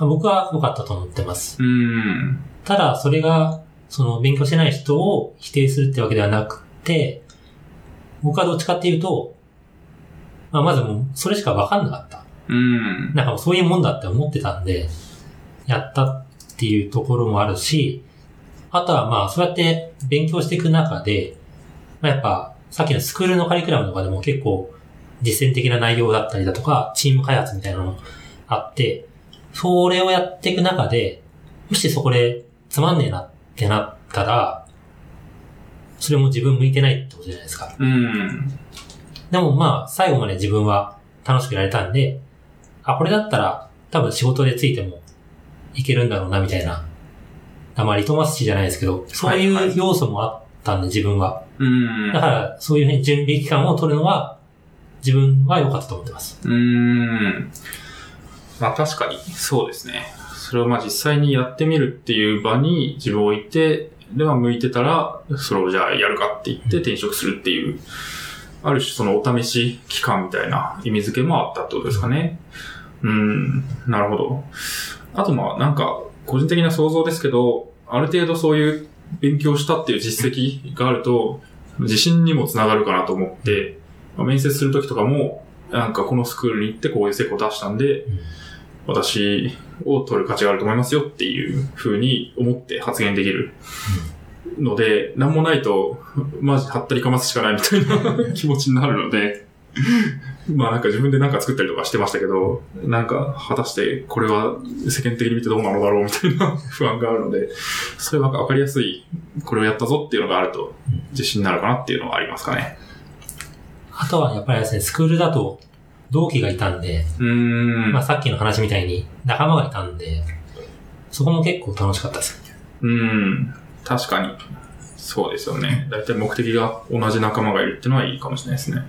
僕は良かったと思ってます。
うーん。
ただ、それが、その、勉強してない人を否定するってわけではなくて、僕はどっちかっていうと、まあ、まずもう、それしか分かんなかった。
うーん。
なんかもうそういうもんだって思ってたんで、やったっていうところもあるし、あとはまあ、そうやって勉強していく中で、まあ、やっぱ、さっきのスクールのカリキュラムとかでも結構、実践的な内容だったりだとか、チーム開発みたいなのもあって、それをやっていく中で、もしそこでつまんねえなってなったら、それも自分向いてないってことじゃないですか。
うーん。
でもまあ、最後まで自分は楽しくやれたんで、あ、これだったら多分仕事でついてもいけるんだろうな、みたいな。あまあ、リトマス紙じゃないですけど、そう
はい
う要素もあったんで、自分は。
うーん。
だから、そういうふうに準備期間を取るのは、自分は良かったと思ってます。
うーん。まあ確かに、そうですね。それをまあ実際にやってみるっていう場に自分を置いて、では向いてたら、それをじゃあやるかって言って転職するっていう、ある種そのお試し期間みたいな意味付けもあったってことですかね。うん、なるほど。あとまあなんか、個人的な想像ですけど、ある程度そういう勉強したっていう実績があると、自信にもつながるかなと思って、まあ面接するときとかも、なんかこのスクールに行ってこういう成果を出したんで、私を取る価値があると思いますよっていう風に思って発言できるので、なんもないと、マジはったりかますしかないみたいな <laughs> 気持ちになるので、まあなんか自分でなんか作ったりとかしてましたけど、なんか果たしてこれは世間的に見てどうなのだろうみたいな <laughs> 不安があるので、それはなんかわかりやすい、これをやったぞっていうのがあると自信になるかなっていうのはありますかね。
あとはやっぱりですね、スクールだと同期がいたんで、
うーん。
まあさっきの話みたいに仲間がいたんで、そこも結構楽しかったです。
うん。確かに。そうですよね。だいたい目的が同じ仲間がいるってのはいいかもしれないですね。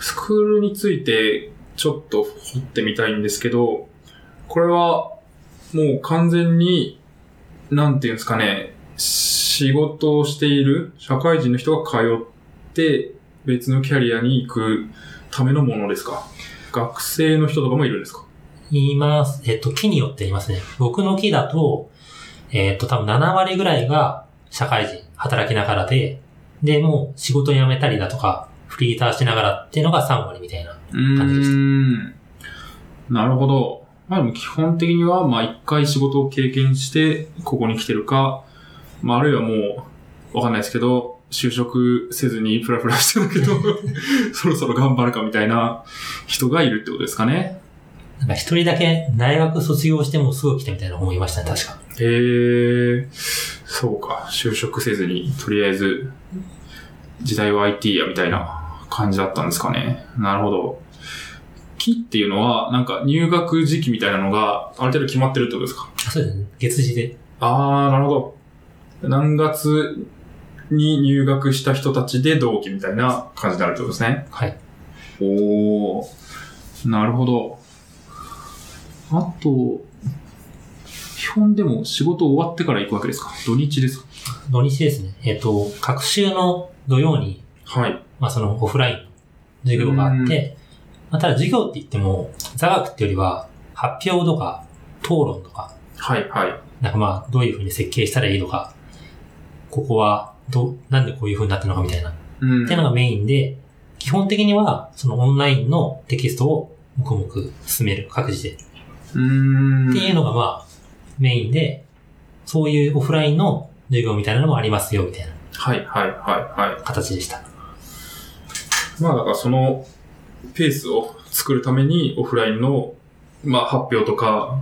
スクールについてちょっと掘ってみたいんですけど、これはもう完全に、なんていうんですかね、仕事をしている社会人の人が通って別のキャリアに行くためのものですか？学生の人とかもいるんですか？
言います。えっと、木によって言いますね。僕の木だと、えっと、多分7割ぐらいが社会人、働きながらで、で、もう仕事辞めたりだとか、フリーターしながらっていうのが3割みたいな。感じでした
ん。なるほど。まあでも基本的には、まあ一回仕事を経験して、ここに来てるか、まああるいはもう、わかんないですけど、就職せずにプラプラしてるけど、<laughs> そろそろ頑張るかみたいな人がいるってことですかね。
なんか一人だけ大学卒業してもすぐ来たみたいな思いましたね、確か。
へえ、そうか。就職せずに、とりあえず、時代は IT やみたいな感じだったんですかね。なるほど。期っていうのは、なんか入学時期みたいなのが、ある程度決まってるってことですか？
あそうですね。月次で。
あー、なるほど。何月に入学した人たちで同期みたいな感じになるってことですね。
はい。
おー、なるほど。あと、基本でも仕事終わってから行くわけですか？土日ですか？
土日ですね。えっと、各週の土曜に、
はい。
まあそのオフラインの授業があって、まあただ授業って言っても、座学ってよりは、発表とか、討論とか、
はい、はい。
なんかまあ、どういう風に設計したらいいのか、ここは、ど、なんでこういう風になってるのかみたいな、っ
うん
ていうのがメインで、基本的には、そのオンラインのテキストを黙々進める、各自で。
うーん。
っていうのがまあ、メインで、そういうオフラインの授業みたいなのもありますよ、みたいな
はい、はい、はい、は
形でした。
い。まあ、だからその、ペースを作るためにオフラインの、まあ、発表とか、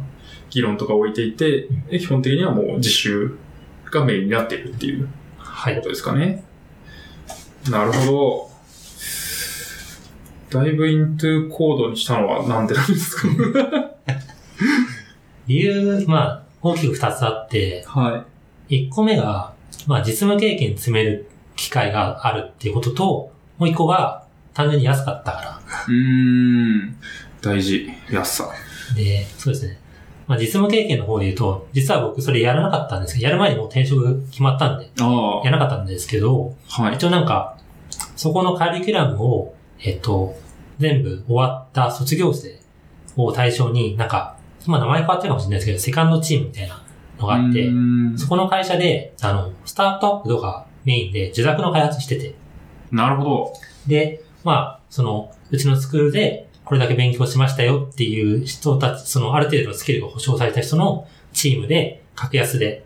議論とか置いていて、で基本的にはもう自習がメインになっているっていう
はい。
ことですかね。なるほど。だいぶイントゥコードにしたのはなんでなんですか <laughs>
理由、まあ、大きく二つあって、
は
一個目が、まあ、実務経験積める機会があるっていうことと、もう一個が、単純に安かったか
い。うーん。大事。安さ。
ら。で、そうですね。まあ、実務経験の方で言うと、実は僕それやらなかったんですけど、やる前にもう転職決まったんで、
あ
やらなかったんですけど、
あ。はい。
一応なんか、そこのカリキュラムを、えっと、全部終わった卒業生を対象に、なんか、今名前変わってるかもしれないですけど、セカンドチームみたいなのがあって、そこの会社で、あの、スタートアップとかメインで受諾の開発してて、
なるほど。
で、まあ、その、うちのスクールでこれだけ勉強しましたよっていう人たち、そのある程度のスキルが保証された人のチームで、格安で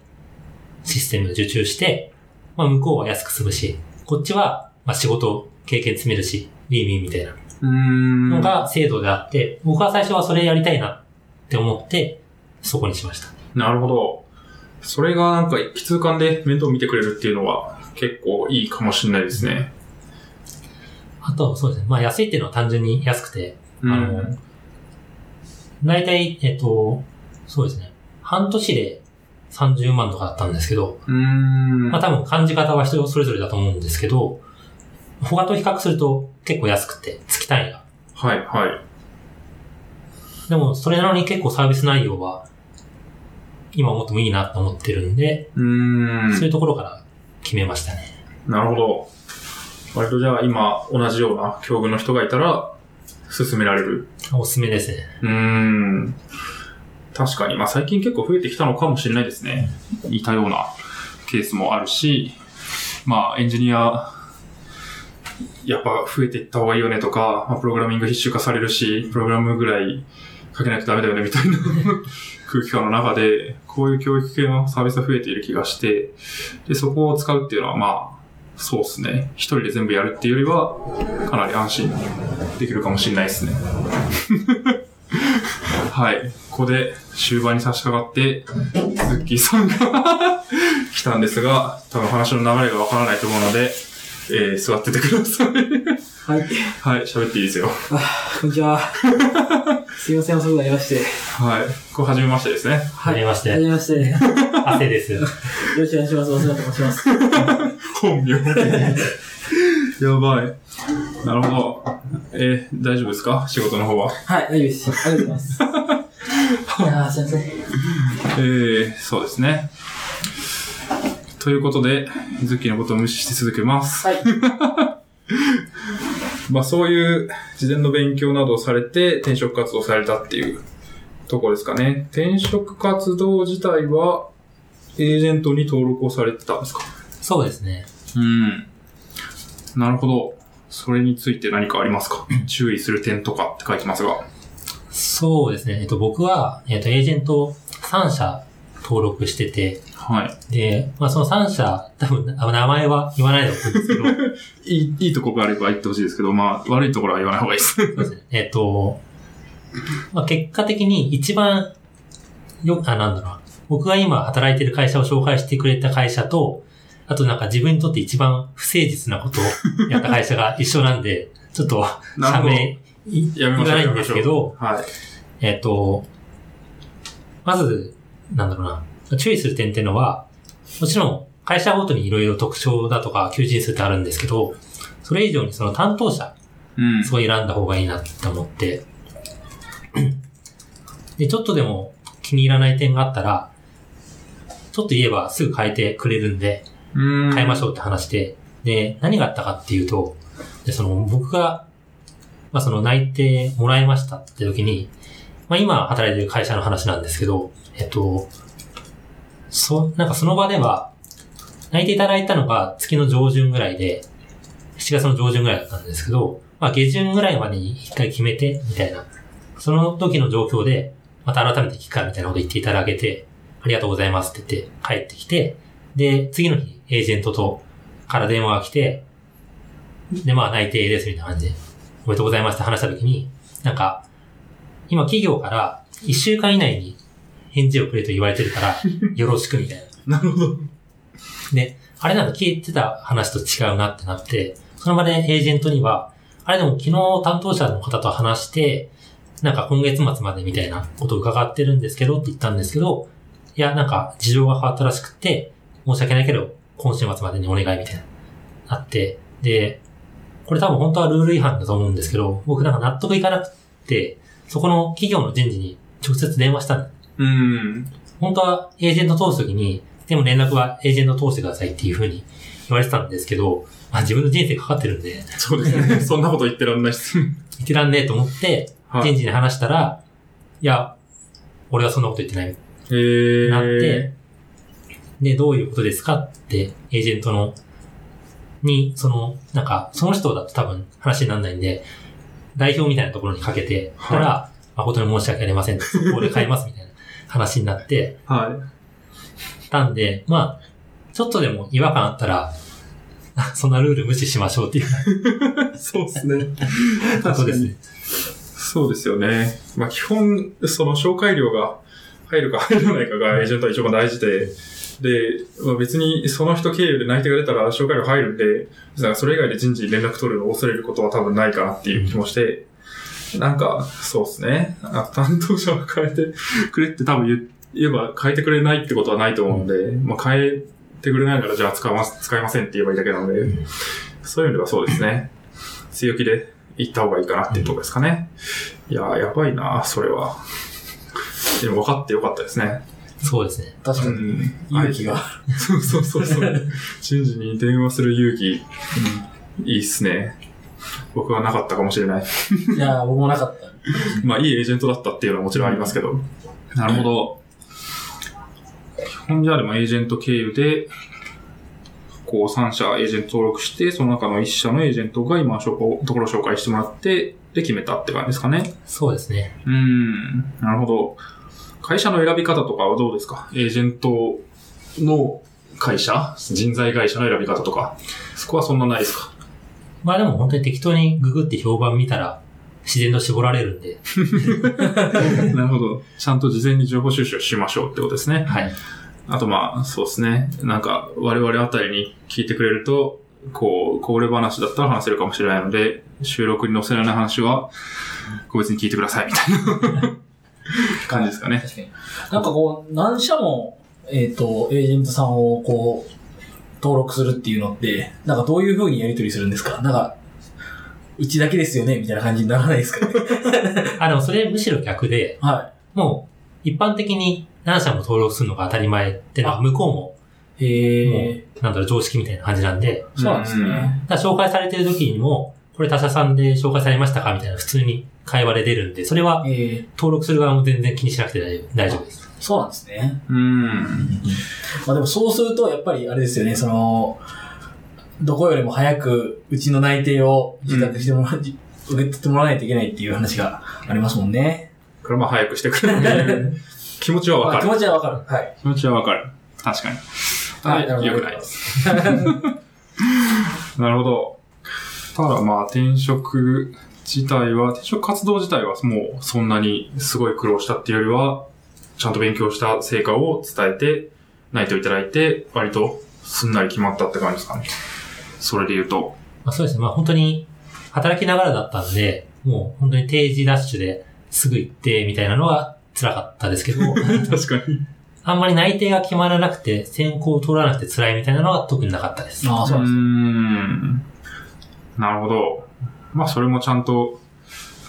システム受注して、まあ向こうは安く済むし、こっちは、まあ仕事経験積めるし、ウィンウィンみたいな。のが制度であって、僕は最初はそれやりたいなって思って、そこにしました。
なるほど。それがなんか、きつ感で面倒見てくれるっていうのは結構いいかもしれないですね。
あと、そうですね。まあ安いっていうのは単純に安くて、
うん
あの、大体、えっと、そうですね。半年で30万とかだったんですけど、
うーん。
まあ多分感じ方は人それぞれだと思うんですけど、他と比較すると結構安くて、月単位が。
はい、はい。
でも、それなのに結構サービス内容は、今思ってもいいなと思ってるんで、
うーん。
そういうところから決めましたね。
なるほど。割とじゃあ今同じような境遇の人がいたら進められる。
おすすめですね。
うーん。確かに。まあ最近結構増えてきたのかもしれないですね。似たようなケースもあるし、まあエンジニアやっぱ増えていった方がいいよねとか、まあ、プログラミング必修化されるし、プログラムぐらい書けないとダメだよねみたいな <laughs> 空気感の中で、こういう教育系のサービスが増えている気がして、で、そこを使うっていうのはまあ、そうですね。一人で全部やるっていうよりは、かなり安心できるかもしれないですね。<laughs> はい。ここで終盤に差し掛かって、ズッキーさんが <laughs> 来たんですが、多分話の流れがわからないと思うので、えー、座っててください。
はい。
はい、喋っていいですよ。
あ、こんにちは。すいません、遅くなりまして。
はい。これ初めましてですね。
はじめまして
はじめまして。よ <laughs>
汗です。<laughs>
ろしくお願いします。お世話と申します。<laughs>
本名。やばい。なるほど。えー、大丈夫ですか？仕事の方は。
はい、大丈夫です。ありがとうございます。いやー、すいません。
えー、そうですね。ということで、ズッキーのことを無視して続けます。
はい。
まあそういう事前の勉強などをされて転職活動されたっていうところですかね。転職活動自体はエージェントに登録をされてたんですか？
そうですね。
うん。なるほど。それについて何かありますか？<laughs> 注意する点とかって書いてますが。
そうですね。えっと、僕は、えっと、エージェント3社登録してて、
はい。
で、まあその3社、多分、あ名前は言わないでおくんですけど、<laughs>
いい、いいとこがあれば言ってほしいですけど、まあ悪いところは言わない方がいいです。
そうですね。えっと、まあ、結果的に一番よ、あ、なんだろうな。僕が今働いてる会社を紹介してくれた会社と、あとなんか自分にとって一番不誠実なことをやった会社が一緒なんで、<laughs> ちょっと、社名。言わないんですけど、
はい。
えっと、まず、なんだろうな。注意する点っていうのは、もちろん会社ごとにいろいろ特徴だとか求人数ってあるんですけど、それ以上にその担当者、
うん。
そう選んだ方がいいなって思って。<clears throat> で、ちょっとでも気に入らない点があったら、ちょっと言えばすぐ変えてくれるんで、
うん。ょ
変えましょうって話して、で、何があったかっていうと、で、その僕が、まあその内定もらいましたって時に、まあ今働いてる会社の話なんですけど、えっと、そ、なんかその場では、内定いただいたのが月の上旬ぐらいで、7月の上旬ぐらいだったんですけど、まあ下旬ぐらいまでに一回決めて、みたいな。その時の状況で、また改めて聞くかみたいなこと言っていただけて、ありがとうございますって言って帰ってきて、で、次の日、エージェントと、から電話が来て、で、まあ内定ですみたいな感じで、おめでとうございますって話した時に、なんか、今企業から1週間以内に返事をくれと言われてるから、<laughs> よろしくみたいな。
なるほど。
で、あれなんか聞いてた話と違うなってなって、その場でエージェントには、あれでも昨日担当者の方と話して、なんか今月末までみたいなことを伺ってるんですけどって言ったんですけど、いや、なんか事情が変わったらしくて、申し訳ないけど、今週末までにお願いみたいな、あって、で、これ多分本当はルール違反だと思うんですけど、僕なんか納得いかなくて、そこの企業の人事に直接電話したんです
うん。
本当はエージェント通すときに、でも連絡はエージェント通してくださいっていう風に言われてたんですけど、まあ自分の人生かかってるんで、
そうですね。<laughs> そんなこと言ってらんないっす。
言ってらんねえと思って、
はい。
人事に話したら、いや、俺はそんなこと言ってないって
えー。
なって、で、どういうことですかって、エージェントの、に、その、なんか、その人だと多分話にならないんで、代表みたいなところにかけて、
はい
たら、誠に申し訳ありませんそ <laughs> こで変えますみたいな話になって、
は
たんで、まあ、ちょっとでも違和感あったら、あ <laughs> そんなルール無視しましょうっていう
い。<laughs> そうですね。
ことですね。
そうですよね。まあ基本、その紹介料が入るか入らないかがエージェントは一番大事で、で、まあ、別にその人経由で内定が出たら紹介料入るんで、なんかそれ以外で人事に連絡取るのを恐れることは多分ないかなっていう気もして、なんか、そうですね。あ担当者は変えてくれって多分言言えば変えてくれないってことはないと思うんで、まあ変えてくれないならじゃあ使います、使いませんって言えばいいだけなので、そういう意味ではそうですね。<laughs> 強気で行った方がいいかなっていうところですかね。いやー、やばいなそれは。でも分かってよかったですね。
そうですね。
確かに。
ん。
勇気が。
そうそうそうそう。人事に電話する勇気、いいっすね。僕はなかったかもしれない。
いやー、僕もなかった。<laughs>
まあ、いいエージェントだったっていうのはもちろんありますけど。なるほど。基本じゃあでもエージェント経由で、こう3社エージェント登録して、その中の1社のエージェントが今、ところ紹介してもらって、で決めたって感じですかね。
そうですね。
うーん、なるほど。会社の選び方とかはどうですか？エージェントの会社？人材会社の選び方とか？そこはそんなないですか？
まあでも本当に適当にググって評判見たら自然と絞られるんで。<laughs>
なるほど。ちゃんと事前に情報収集しましょうってことですね。
はい。
あとまあ、そうですね。なんか、我々あたりに聞いてくれると、こう、こぼれ話だったら話せるかもしれないので、収録に載せられない話は、個別に聞いてください、みたいな <laughs> 感じですかね。
確かに。なんかこう、何社も、えっ、と、エージェントさんをこう、登録するっていうのって、なんかどういう風にやり取りするんですか？なんか、うちだけですよねみたいな感じにならないですかね？<laughs>
あ、でもそれむしろ逆で、
は
もう一般的に何社も登録するのが当たり前ってのは
あ
向こうも、
い。へ
も
え。
う、なんだろう、常識みたいな感じなんで、
そうなんですね。
だから紹介されてる時にも、これ他社さんで紹介されましたか？みたいな普通に会話で出るんで、それは
えー、
登録する側も全然気にしなくて大丈夫大丈夫です。
そうなんですね。
うん。
まあでもそうすると、やっぱりあれですよね、その、どこよりも早くうちの内定を受託してもらう、受け取ってもらわないといけないっていう話がありますもんね。
これまあ早くしてくれる。<laughs> 気持ちはわかる。
まあ気持ちはわかる。はい。
気持ちはわかる。確かに。はい、
なるほど
よくないです。<laughs> なるほど。ただまあ転職自体は、転職活動自体はもうそんなにすごい苦労したっていうよりは、ちゃんと勉強した成果を伝えて、内定をいただいて、割とすんなり決まったって感じですかね。それで言うと。
まあそうですね。まあ本当に働きながらだったんで、もう本当に定時ダッシュですぐ行ってみたいなのは辛かったですけど、<laughs>
確かに。
あんまり内定が決まらなくて、選考を取らなくて辛いみたいなのは特になかったです。
ああ、そうです
うーん。なるほど。まあ、それもちゃんと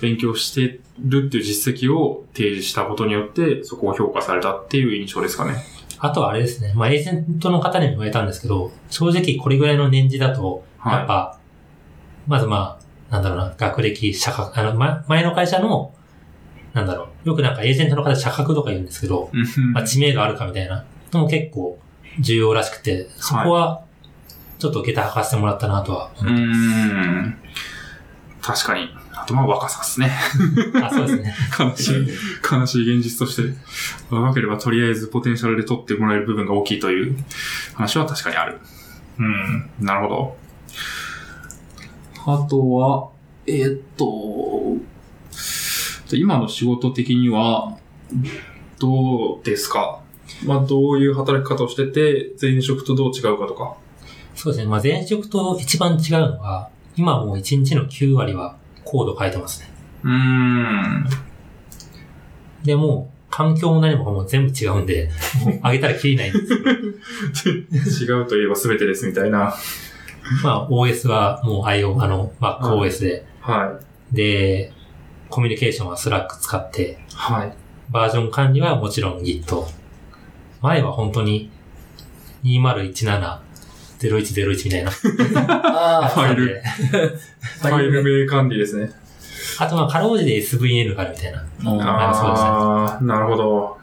勉強してるっていう実績を提示したことによって、そこを評価されたっていう印象ですかね。
あとはあれですね。まあエージェントの方にも言われたんですけど、正直これぐらいの年次だと、
はい
やっぱ、まずまあ、なんだろうな、学歴、社格、あの、ま、前の会社の、なんだろう、よくなんかエージェントの方で社格とか言うんですけど、まあ、知名度あるかみたいなのも結構重要らしくて、そこは、ちょっと下駄履かせてもらったなとは
うーん。確かに。あとまあ若さですね。
あ、そうですね。<laughs>
悲しい、悲しい現実として。若ければとりあえずポテンシャルで取ってもらえる部分が大きいという話は確かにある。うん。なるほど。あとは、えーっと、今の仕事的には、どうですか？まあ、どういう働き方をしてて、前職とどう違うかとか。
そうですね。まあ、前職と一番違うのが、今もう1日の9割はコード書いてますね。
うーん。
で、もう、環境も何ももう全部違うんで、もう上げたら切りないんですけど、<laughs>
違うといえば全てですみたいな。
まあ、OS はもう IO、あの、MacOS で、
はい。
で、コミュニケーションは Slack 使って、
はい。
バージョン管理はもちろん Git。前は本当に2017、0101みたいな。
あ <laughs>
ファイル
で
ファイル名管理ですね。
あとまあ、かろうじて SVN があるみたいな。
あ。
あそうですね
ああ、なるほど。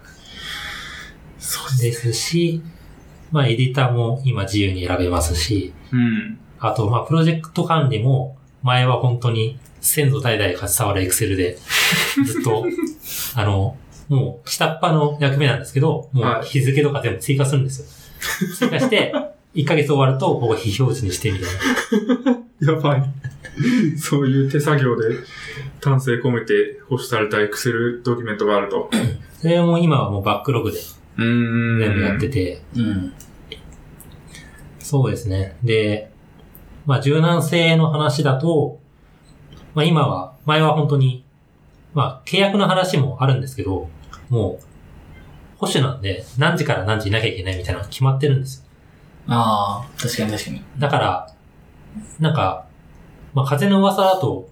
そうです。
し、まあ、エディターも今自由に選べますし、
うん。
あと、まあ、プロジェクト管理も、前は本当に先祖代々が伝わる Excel で、ずっと、<laughs> あの、もう下っ端の役目なんですけど、も
はい
う日付とか全部追加するんですよ。追加して、1ヶ月終わると、ここ非表示にしてみたいな。<laughs>
やばい。そういう手作業で丹精込めて保守された Excel ドキュメントがあると。<clears throat>
それも今はもうバックログで
うーん
全部やってて、
うん。
そうですね。で、まあ柔軟性の話だと、まあ今は、前は本当に、まあ契約の話もあるんですけど、もう、保守なんで何時から何時いなきゃいけないみたいなのが決まってるんですよ。
ああ、確かに確かに。
だから、なんか、まあ風の噂だと、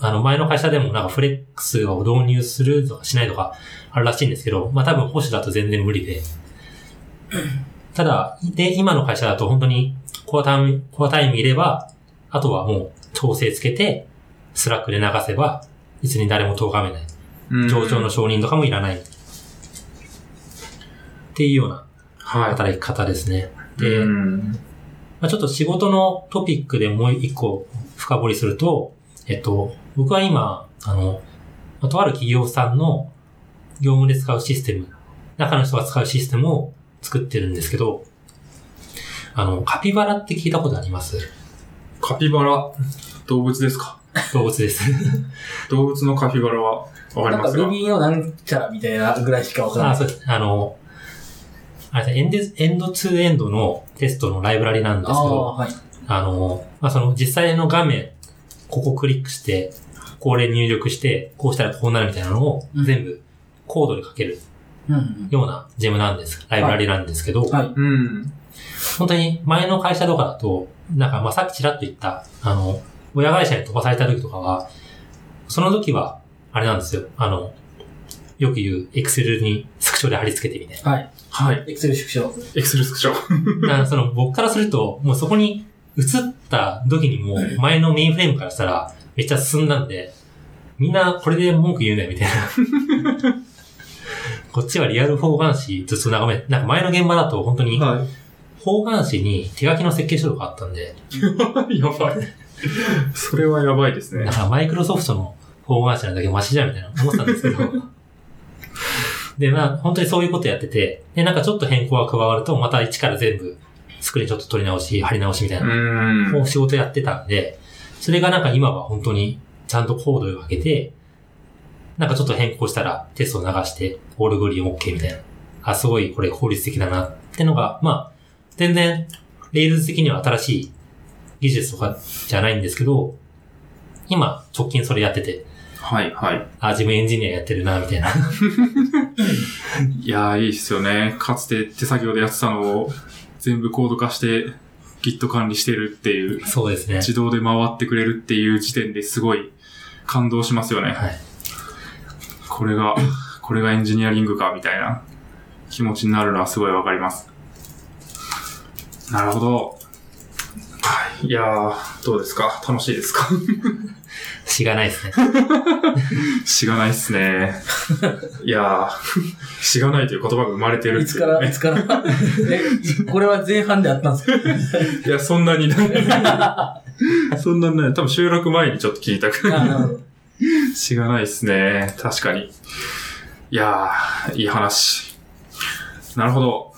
あの前の会社でもなんかフレックスを導入するとかしないとかあるらしいんですけど、まあ多分保守だと全然無理で。<clears throat> ただ、で、今の会社だと本当にコアタイム、コアタイムいれば、あとはもう調整つけて、 Slack で流せば、別に誰も咎めない。
うん
上長の承認とかもいらない。っていうような
はい。
働き方ですね。で、
うん。
まあ、ちょっと仕事のトピックでもう一個深掘りすると、えっと、僕は今、あの、まあとある企業さんの業務で使うシステム、中の人が使うシステムを作ってるんですけど、あの、カピバラって聞いたことあります？
カピバラ、動物ですか？
動物です。<laughs>
動物のカピバラはわかり
なんか
ますが
Ruby のなんちゃらみたいなぐらいしかわから
あ、
ない。
そうです。あの、あれですねエンデエンドツーエンドのテストのライブラリなんですけ
あ
ど、
あ、はい。
あの、まあ、その実際の画面、ここクリックして、これ入力して、こうしたらこうなるみたいなのを
うん
全部コードで書ける。ようなジェムなんです。ライブラリなんですけど、
はい。
うん。
本当に前の会社とかだと、なんかまあさっきちらっと言った、あの、親会社に飛ばされた時とかは、その時は、あれなんですよ。あの、よく言う、エクセルにスクショで貼り付けてみたい
はい。
はい。
エクセル縮小。
エクセルスクショ。
な。だからその僕からすると、もうそこに移った時にもう前のメインフレームからしたらめっちゃ進んだんで、みんなこれで文句言うねみたいな。<laughs> こっちはリアル方眼紙ずっと眺め、なんか前の現場だと本当に
は
方眼紙に手書きの設計書とかあったんで、
い。<laughs> やばい。それはやばいですね
だ。からマイクロソフトの方眼紙なんだけどマシじゃんみたいな思ってたんですけど。で、まあ本当にそういうことやってて、で、なんかちょっと変更が加わるとまた一から全部スクリーンちょっと取り直し、貼り直しみたいうな、
ん。
こう仕事やってたんで、それがなんか今は本当にちゃんとコードを書けて、なんかちょっと変更したらテストを流して、オールグリーン OK みたいな。あ、すごいこれ効率的だなってのが、まあ、全然、 Rails 的には新しい技術とかじゃないんですけど、今、直近それやってて、
はい、はい。
あ、自分エンジニアやってるな、みたいな。<laughs>
いやー、いいっすよね。かつて手作業でやってたのを全部コード化して Git 管理してるっていう、
そうですね。
自動で回ってくれるっていう時点ですごい感動しますよね。
はい。
これが、これがエンジニアリングか、みたいな気持ちになるのはすごいわかります。なるほど。はい。いやー、どうですか？楽しいですか？
しがないですね。<laughs>
しがないっすね。いやー、しがないという言葉が生まれてるっていう
いつから、いつから？え、これは前半であったんですか？<laughs>
いや、そんなにない。<laughs> そんなにない。多分収録前にちょっと聞いたく
あなるほど。
しがないっすね。確かに。いやー、いい話。なるほど。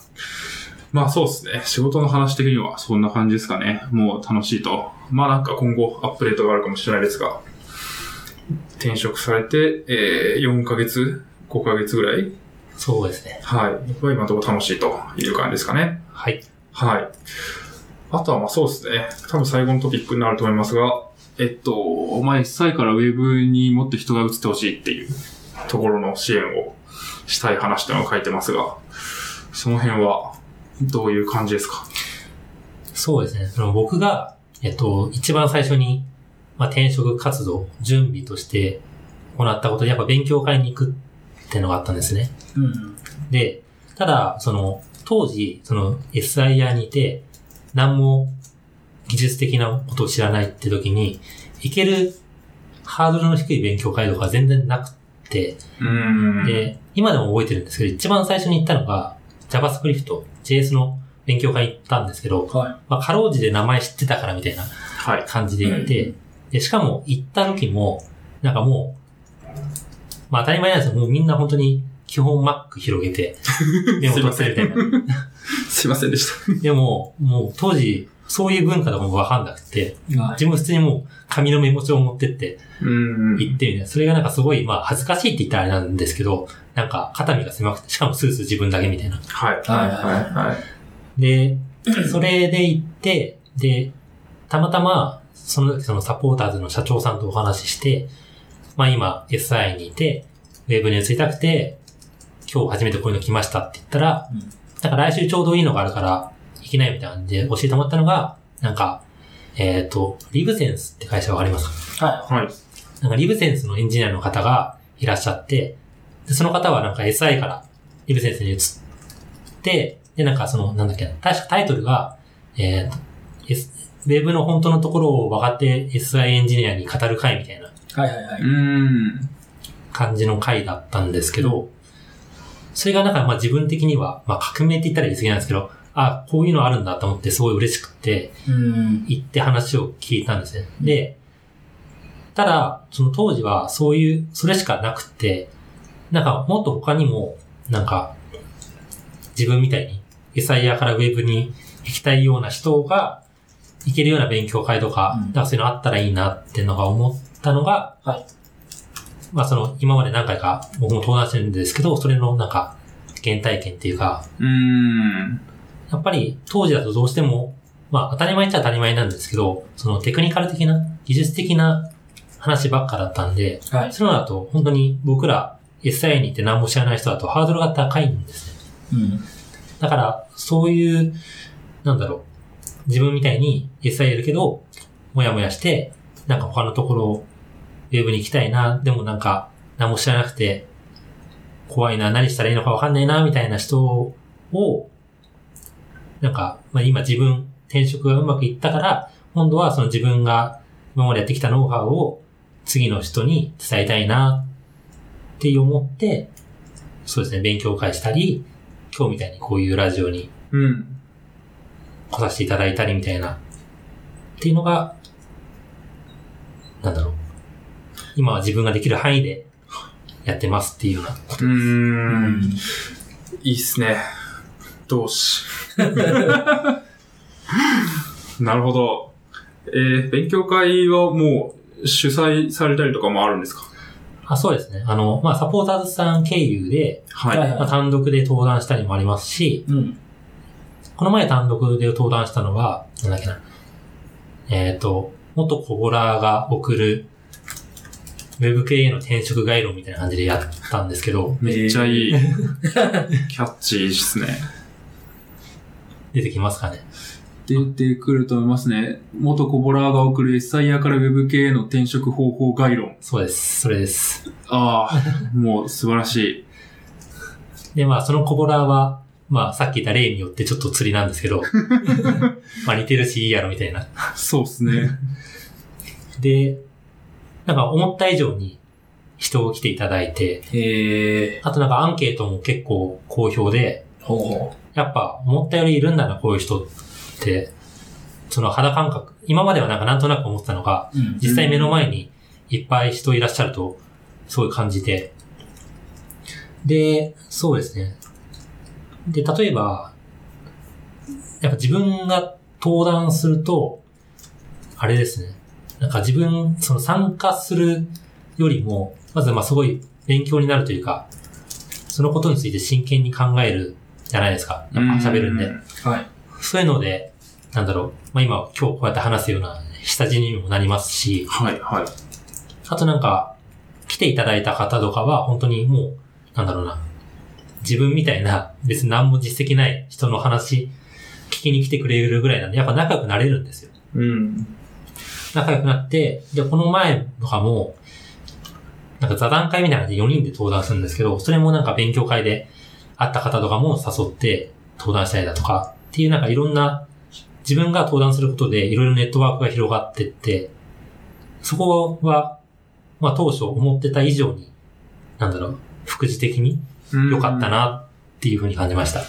まあそうですね。仕事の話的にはそんな感じですかね。もう楽しいと。まあなんか今後アップデートがあるかもしれないですが、転職されて、えー、4ヶ月 ?5 ヶ月ぐらい？
そうですね。
はい。は今のところ楽しいという感じですかね。
はい。
はい。あとはまあそうですね。多分最後のトピックになると思いますが、えっと、まあ1歳からウェブにもっと人が移ってほしいっていうところの支援をしたい話というのを書いてますが、その辺はどういう感じですか？
そうですね。その僕が、えっと、一番最初に、まあ、転職活動、準備として行ったことで、やっぱ勉強会に行くっていうのがあったんですね。
うん。
で、ただ、その、当時、その SIR にいて、何も技術的なことを知らないって時に、行けるハードルの低い勉強会とか全然なくて。で、今でも覚えてるんですけど、一番最初に行ったのが JavaScript、JS の勉強会に行ったんですけど、
は
まあ、かろうじて名前知ってたからみたいな
はい。
感じで行って、で、しかも行った時も、なんかもう、まあ当たり前なんですよ。もうみんな本当に基本 Mac 広げて、<laughs> メモ取ってみたいな。
すいませんでした。
でも、もう当時、そういう文化とかもわかんなくて。自分普通にもう紙のメモ帳を持ってって。行ってみたいな。それがなんかすごい、まあ恥ずかしいって言ったらあれなんですけど、なんか肩身が狭くて、しかもスーツ自分だけみたいな。
はい。はい。はい。はい。
で、それで行って、で、たまたま、その時そのサポーターズの社長さんとお話しして、まあ今 SI にいて、ウェブに移りたくて、今日初めてこういうの来ましたって言ったら、
うん。
なんか来週ちょうどいいのがあるから、行きないみたいなんで教えてもらったのが、なんか、えっ、と、リブセンスって会社わかりますか？
は
はい。
なんかリブセンスのエンジニアの方がいらっしゃって、で、その方はなんか SI からリブセンスに移って、で、なんかその、なんだっけな、確かタイトルが、えーと、S、ウェブの本当のところを分かって SI エンジニアに語る会みたいな
い。はいはいは
う
い。
ーん。
感じの会だったんですけど、それがなんかまあ自分的には、まあ革命って言ったら言い過ぎなんですけど、あ、こういうのあるんだと思ってすごい嬉しくて、
うん。
行って話を聞いたんですね。で、ただ、その当時はそういう、それしかなくて、なんかもっと他にも、なんか、自分みたいに、エサイヤからウェブに行きたいような人が、行けるような勉強会とか、
うん
かそういうのあったらいいなっていうのが思ったのが、
はい。
まあその、今まで何回か僕も登壇してるんですけど、それのなんか、原体験っていうか、
うーん。
やっぱり当時だとどうしても、まあ当たり前っちゃ当たり前なんですけど、そのテクニカル的な、技術的な話ばっかだったんで、
はい。
そういうのだと本当に僕ら SI に行って何も知らない人だとハードルが高いんですね。
うん。
だから、そういう、なんだろう、自分みたいに SI やるけど、もやもやして、なんか他のところ、ウェブに行きたいな、でもなんか何も知らなくて、怖いな、何したらいいのかわかんないな、みたいな人を、なんか、まあ今自分、転職がうまくいったから、今度はその自分が今までやってきたノウハウを次の人に伝えたいな、って思って、そうですね、勉強会したり、今日みたいにこういうラジオに
うん。
来させていただいたりみたいな、っていうのが、なんだろう。今は自分ができる範囲でやってますっていうような。
うーん。いいっすね。同志。<laughs> なるほど。えー、勉強会はもう主催されたりとかもあるんですか？
あ、そうですね。あの、まあ、サポーターズさん経由で、
はい。
単独で登壇したりもありますし、
うん。
この前単独で登壇したのは、なんだっけな。えっ、と、元コボラーが送る、ウェブ系への転職概論みたいな感じでやったんですけど、
めっちゃいい。<laughs> キャッチーですね。
出てきますかね。
出てくると思いますね。元コボラーが送る SIR から Web 系への転職方法概論。
そうです。それです。
ああ、もう素晴らしい。
で、まあ、そのコボラーは、まあ、さっき言った例によってちょっと釣りなんですけど、<laughs> まあ、似てるしいいやろみたいな。
そうっすね。
で、なんか思った以上に人を来ていただいて、
へえ。
あとなんかアンケートも結構好評で、やっぱ思ったよりいるんだな、こういう人って、その肌感覚、今まではなんかなんとなく思ってたのが、
う。うん。
実際目の前にいっぱい人いらっしゃると、すごい感じて。で、そうですね。で、例えば、やっぱ自分が登壇すると、あれですね。なんか自分、その参加するよりも、まずまあすごい勉強になるというか、そのことについて真剣に考えるじゃないですか。やっぱ喋るんで。
はい。
そういうので、なんだろう。まあ今、今日こうやって話すような下地にもなりますし、
はい、はい。
あとなんか、来ていただいた方とかは、本当にもう、なんだろうな。自分みたいな、別に何も実績ない人の話、聞きに来てくれるぐらいなんで、やっぱ仲良くなれるんですよ。
うん。
仲良くなって、で、この前とかも、なんか座談会みたいな感じで4人で登壇するんですけど、それもなんか勉強会で会った方とかも誘って登壇したりだとか、っていうなんかいろんな、自分が登壇することでいろいろネットワークが広がってって、そこは、まあ当初思ってた以上に、なんだろう、副次的に良かったなっていうふうに感じました。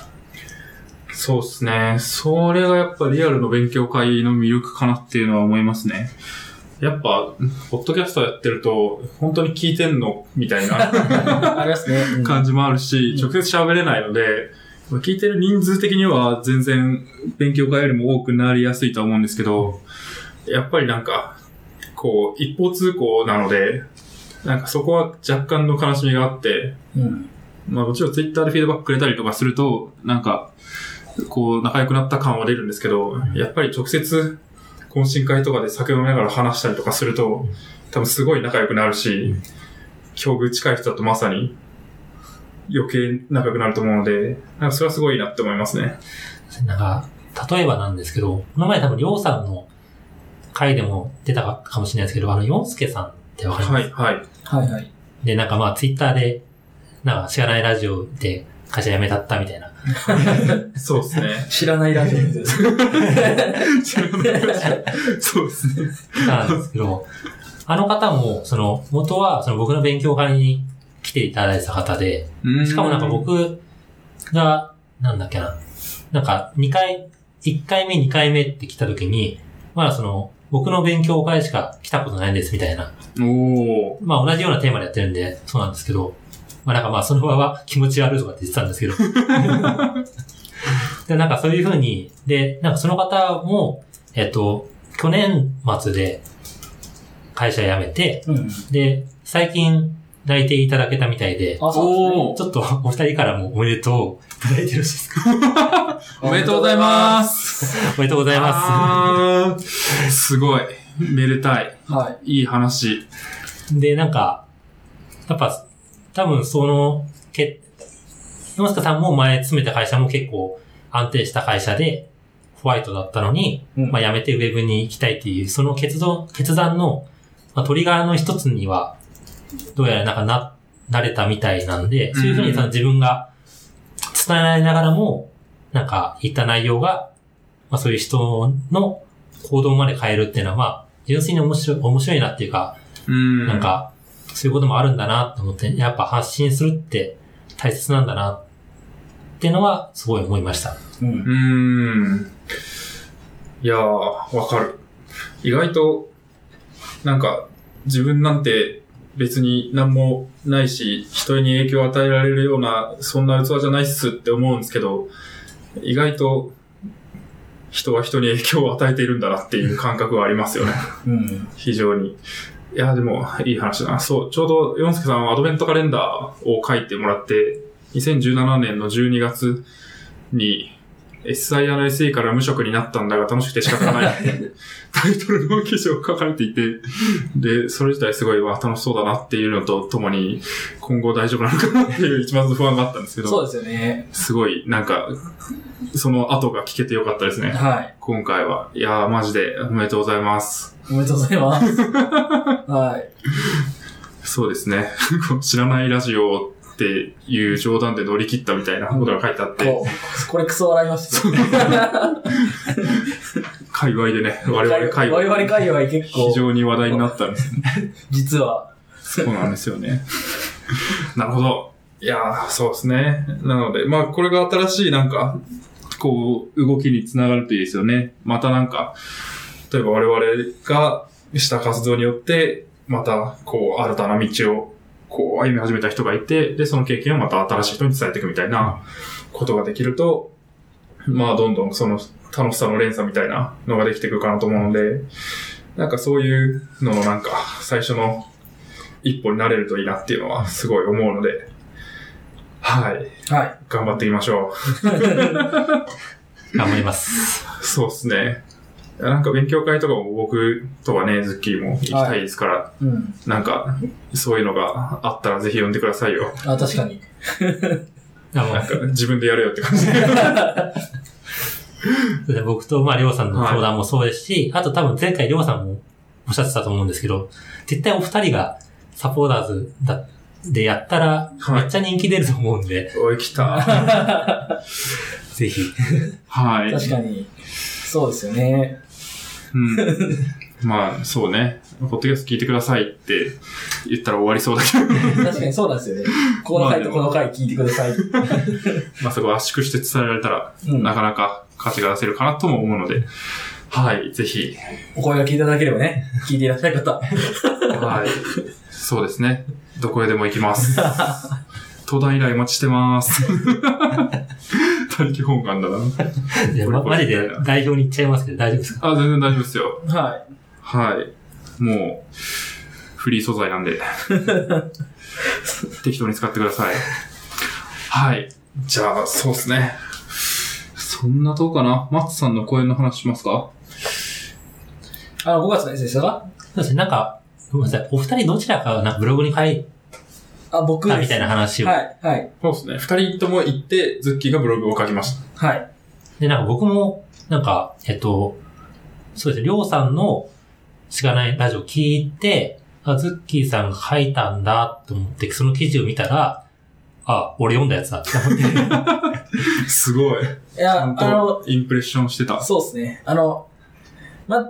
そうですね。それがやっぱリアルの勉強会の魅力かなっていうのは思いますね。やっぱ、ポッドキャストやってると、本当に聞いてんのみたいな <laughs>
ね。うん
感じもあるし、
うん
直接喋れないので、聞いてる人数的には全然勉強会よりも多くなりやすいとは思うんですけど、やっぱりなんか、こう、一方通行なので、なんかそこは若干の悲しみがあって、
うん。
まあもちろんツイッターでフィードバックくれたりとかすると、なんか、こう仲良くなった感は出るんですけど、やっぱり直接懇親会とかで酒飲みながら話したりとかすると、多分すごい仲良くなるし、境遇近い人だとまさに余計仲良くなると思うので、なんかそれはすごいなって思いますね。
なんか、例えばなんですけど、この前多分りょうさんの回でも出たかもしれないですけど、あの、ヨンスケさんってわかります？
はい、はい。
はいはい。
で、なんかまあツイッターで、なんか知らないラジオで会社辞めたったみたいな。
そうですね。
知らないラジオです。
そうですね。
なんですけど、あの方も、その、元は、その僕の勉強会に来ていただいた方で、しかもなんか僕が、なんだっけな、なんか2回、1回目2回目って来た時に、まだその、僕の勉強会しか来たことないんですみたいな。
おー。
まあ同じようなテーマでやってるんで、そうなんですけど、まあなんかまあその場は気持ち悪いとかって言ってたんですけど。<laughs> で、なんかそういう風に、で、なんかその方も、えっと、去年末で会社辞めて、
うん。
で、最近内定いただけたみたいで、
あ、そう
おー。
ちょっとお二人からもおめでとういただいてよろしいですか？<laughs>
おめでとうございます。<laughs>
おめでとうございま
あーすごい。めでたい。
はい。
いい話。
す。で、なんか、やっぱ、多分その、け、野塚さんも前詰めた会社も結構安定した会社で、ホワイトだったのに、
うん
まあ辞めてウェブに行きたいっていう、その決断、決断の、まあ、トリガーの一つには、どうやらなんかな、なれたみたいなんで、そういうふうに自分が伝えられながらも、なんか言った内容が、まあそういう人の行動まで変えるっていうのは、まあ、純粋に面白い、面白いなっていうか、
うん。
なん、か、そういうこともあるんだなと思って、やっぱ発信するって大切なんだなっていうのは、すごい思いました。
うん
う。ーん。いやー、わかる。意外と、なんか、自分なんて別に何もないし、人に影響を与えられるような、そんな器じゃないっすって思うんですけど、意外と、人は人に影響を与えているんだなっていう感覚はありますよね。
うん。
非常に。いや、でも、いい話だな。そう、ちょうど、ヨンスケさんはアドベントカレンダーを書いてもらって、2017年の12月に、SIR の SE から無職になったんだが楽しくて仕方がない <laughs> タイトルの記事を書かれていて、で、それ自体すごいわ楽しそうだなっていうのとともに、今後大丈夫なのかなっていう一番不安があったんですけど、
そうですよね。
すごい、なんか、その後が聞けてよかったですね。
はい。
今回は。いやー、マジでおめでとうございます。
おめでとうございます。はい。
そうですね。<laughs> 知らないラジオっていう冗談で乗り切ったみたいなことが書いてあって、
これクソ笑いましたね。<laughs>
界隈でね、我々界隈
我々界隈結
非
構、
常に話題になったんです。<laughs>
実は。
そうなんですよね。なるほど。いやー、そうですね。なので、まあ、これが新しいなんか、こう、動きにつながるといいですよね。またなんか、例えば我々がした活動によって、また、こう、新たな道を、こう、歩み始めた人がいて、で、その経験をまた新しい人に伝えていくみたいなことができると、まあ、どんどんその楽しさの連鎖みたいなのができていくかなと思うので、なんかそういうののなんか、最初の一歩になれるといいなっていうのはすごい思うので、はい。
はい。
頑張っていきましょ <laughs>
頑張ります。
う。そうですね。なんか勉強会とかも僕とはね、ズッキーも行きたいですから、
うん。
なんか、そういうのがあったらぜひ呼んでくださいよ。
あ、確かに。
なんか自分でやれよって感じ
僕と、まあ、りょうさんの相談もそうですし、あと多分前回りょうさんもおっしゃってたと思うんですけど、絶対お二人がサポーターズだでやったら、
はい
めっちゃ人気出ると思うんで、
おい、来た。<laughs>
ぜひ。
はい。
確かに。そうですよね。
うん。まあ、そうね。ポッドキャスト聞いてくださいって言ったら終わりそうだけど、
確かにそうなんですよね。この回とこの回聞いてください。<laughs>
まあそこ圧縮して伝えられたら、
うん
なかなか価値が出せるかなとも思うので、はい、ぜひ、
お声が聞いていただければね、聞いていらっしゃる方。
はい。そうですね。どこへでも行きます。東大以来お待ちしてます。<laughs> 他力本願だな。<laughs>
いやまマジで代表に行っちゃいますけど大丈夫ですか？
あ、全然大丈夫ですよ。
はい。
はい。もう、フリー素材なんで、<laughs> 適当に使ってください。はい。じゃあ、そうですね。そんなとこかなマッツさんの講演の話しますか？
あの、5月のやつでしたか？
そうですね、なんか、ごめんなさい、お二人どちらかがなんかブログに書い
あ、僕です
たみたいな話を。
はい、はい、
そうですね。二人とも行って、ズッキーがブログを書きました。
はい。
で、なんか僕も、なんか、えっと、そうですね、りょうさんのしがないラジオ聞いて、あ、ズッキーさんが書いたんだと思って、その記事を見たら、あ、俺読んだやつだって思って。<laughs> <laughs>
すごい。
いや、あの
と、インプレッションしてた。
そうですね。あの、ま、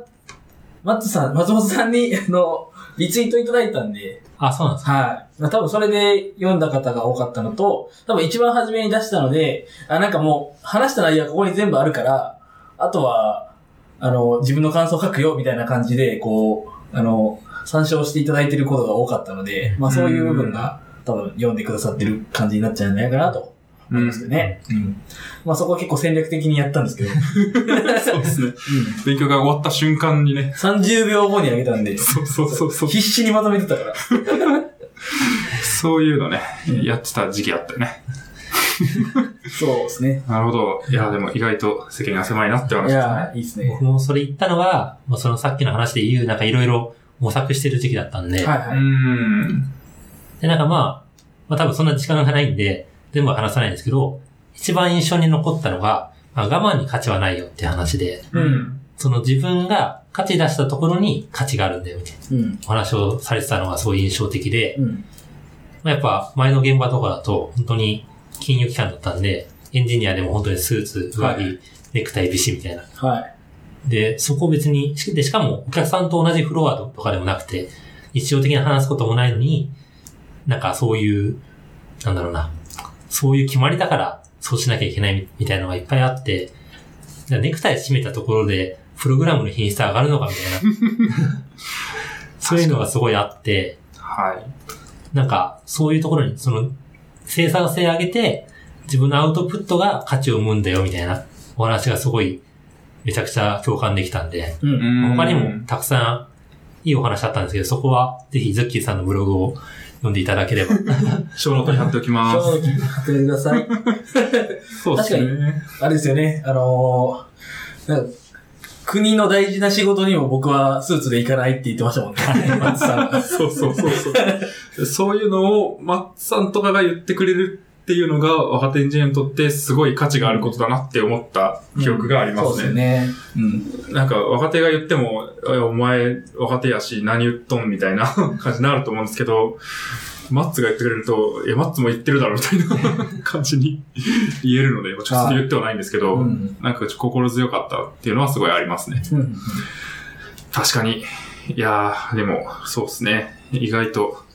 マッツさん、松本さんに、あの、リツイートいただいたんで、
あ、そうなんですか。
はい。まあ多分それで読んだ方が多かったのと、多分一番初めに出したので、あ、なんかもう話した内容はここに全部あるから、あとは、あの、自分の感想書くよみたいな感じで、こう、あの、参照していただいてることが多かったので、まあそういう部分が多分読んでくださってる感じになっちゃうんじゃないかなとすけどね。うん。まあそこは結構戦略的にやったんですけど、<laughs>
そうですね。
うん。
勉強が終わった瞬間にね。
30秒後にあげたんで、
そうそうそうそう。
必死にまとめてたから。
そういうのね
うん、
やってた時期あったよね。
そうですね。
なるほど。いや、でも意外と世間が狭いなって話
い
ですね。
やー、いいですね。
僕もそれ言ったのは、まあ、そのさっきの話で言う、なんかいろいろ模索してる時期だったんで、
はいうはい。
ん。
で、なんかまあ、まあ多分そんな時間がないんで、全部は話さないんですけど、一番印象に残ったのが、まあ、我慢に価値はないよって話で、
うん。
その自分が価値出したところに価値があるんだよみたいな
うん。
お話をされてたのがすごい印象的で、
うん。
まあ、やっぱ前の現場とかだと本当に金融機関だったんで、エンジニアでも本当にスーツ、上着、
はい
ネクタイ、ビシみたいな。
はい。
で、そこ別に、しで、しかもお客さんと同じフロアとかでもなくて、日常的に話すこともないのに、なんかそういう、なんだろうな、そういう決まりだからそうしなきゃいけないみたいなのがいっぱいあって、じゃあネクタイ締めたところで、プログラムの品質上がるのかみたいな。<laughs> そういうのがすごいあって、
はい。
なんか、そういうところに、その、生産性上げて、自分のアウトプットが価値を生むんだよ、みたいなお話がすごい、めちゃくちゃ共感できたんで、
うん。
他にもたくさんいいお話あったんですけど、そこはぜひズッキーさんのブログを読んでいただければ。<laughs>
ショーノートに貼っておきます。
正直貼っておいてください。<laughs>
そうですね。
あれですよね、あのー、国の大事な仕事にも僕はスーツで行かないって言ってましたもんね。<laughs> 松さんが。
そうそうそうそう。そういうのを、マッツさんとかが言ってくれるっていうのが、若手エンジニアにとってすごい価値があることだなって思った記憶がありま
そうですす
ね。
ね。うん。
なんか、若手が言っても、えお前、若手やし、何言っとんみたいな <laughs> 感じになると思うんですけど、マッツが言ってくれると、え、マッツも言ってるだろみたいな <laughs> 感じに <laughs> 言えるので、直接言ってはないんですけど、
うん。
なんか心強かったっていうのはすごいありますね。
うん。
確かに。いやー、でも、そうですね。意外と、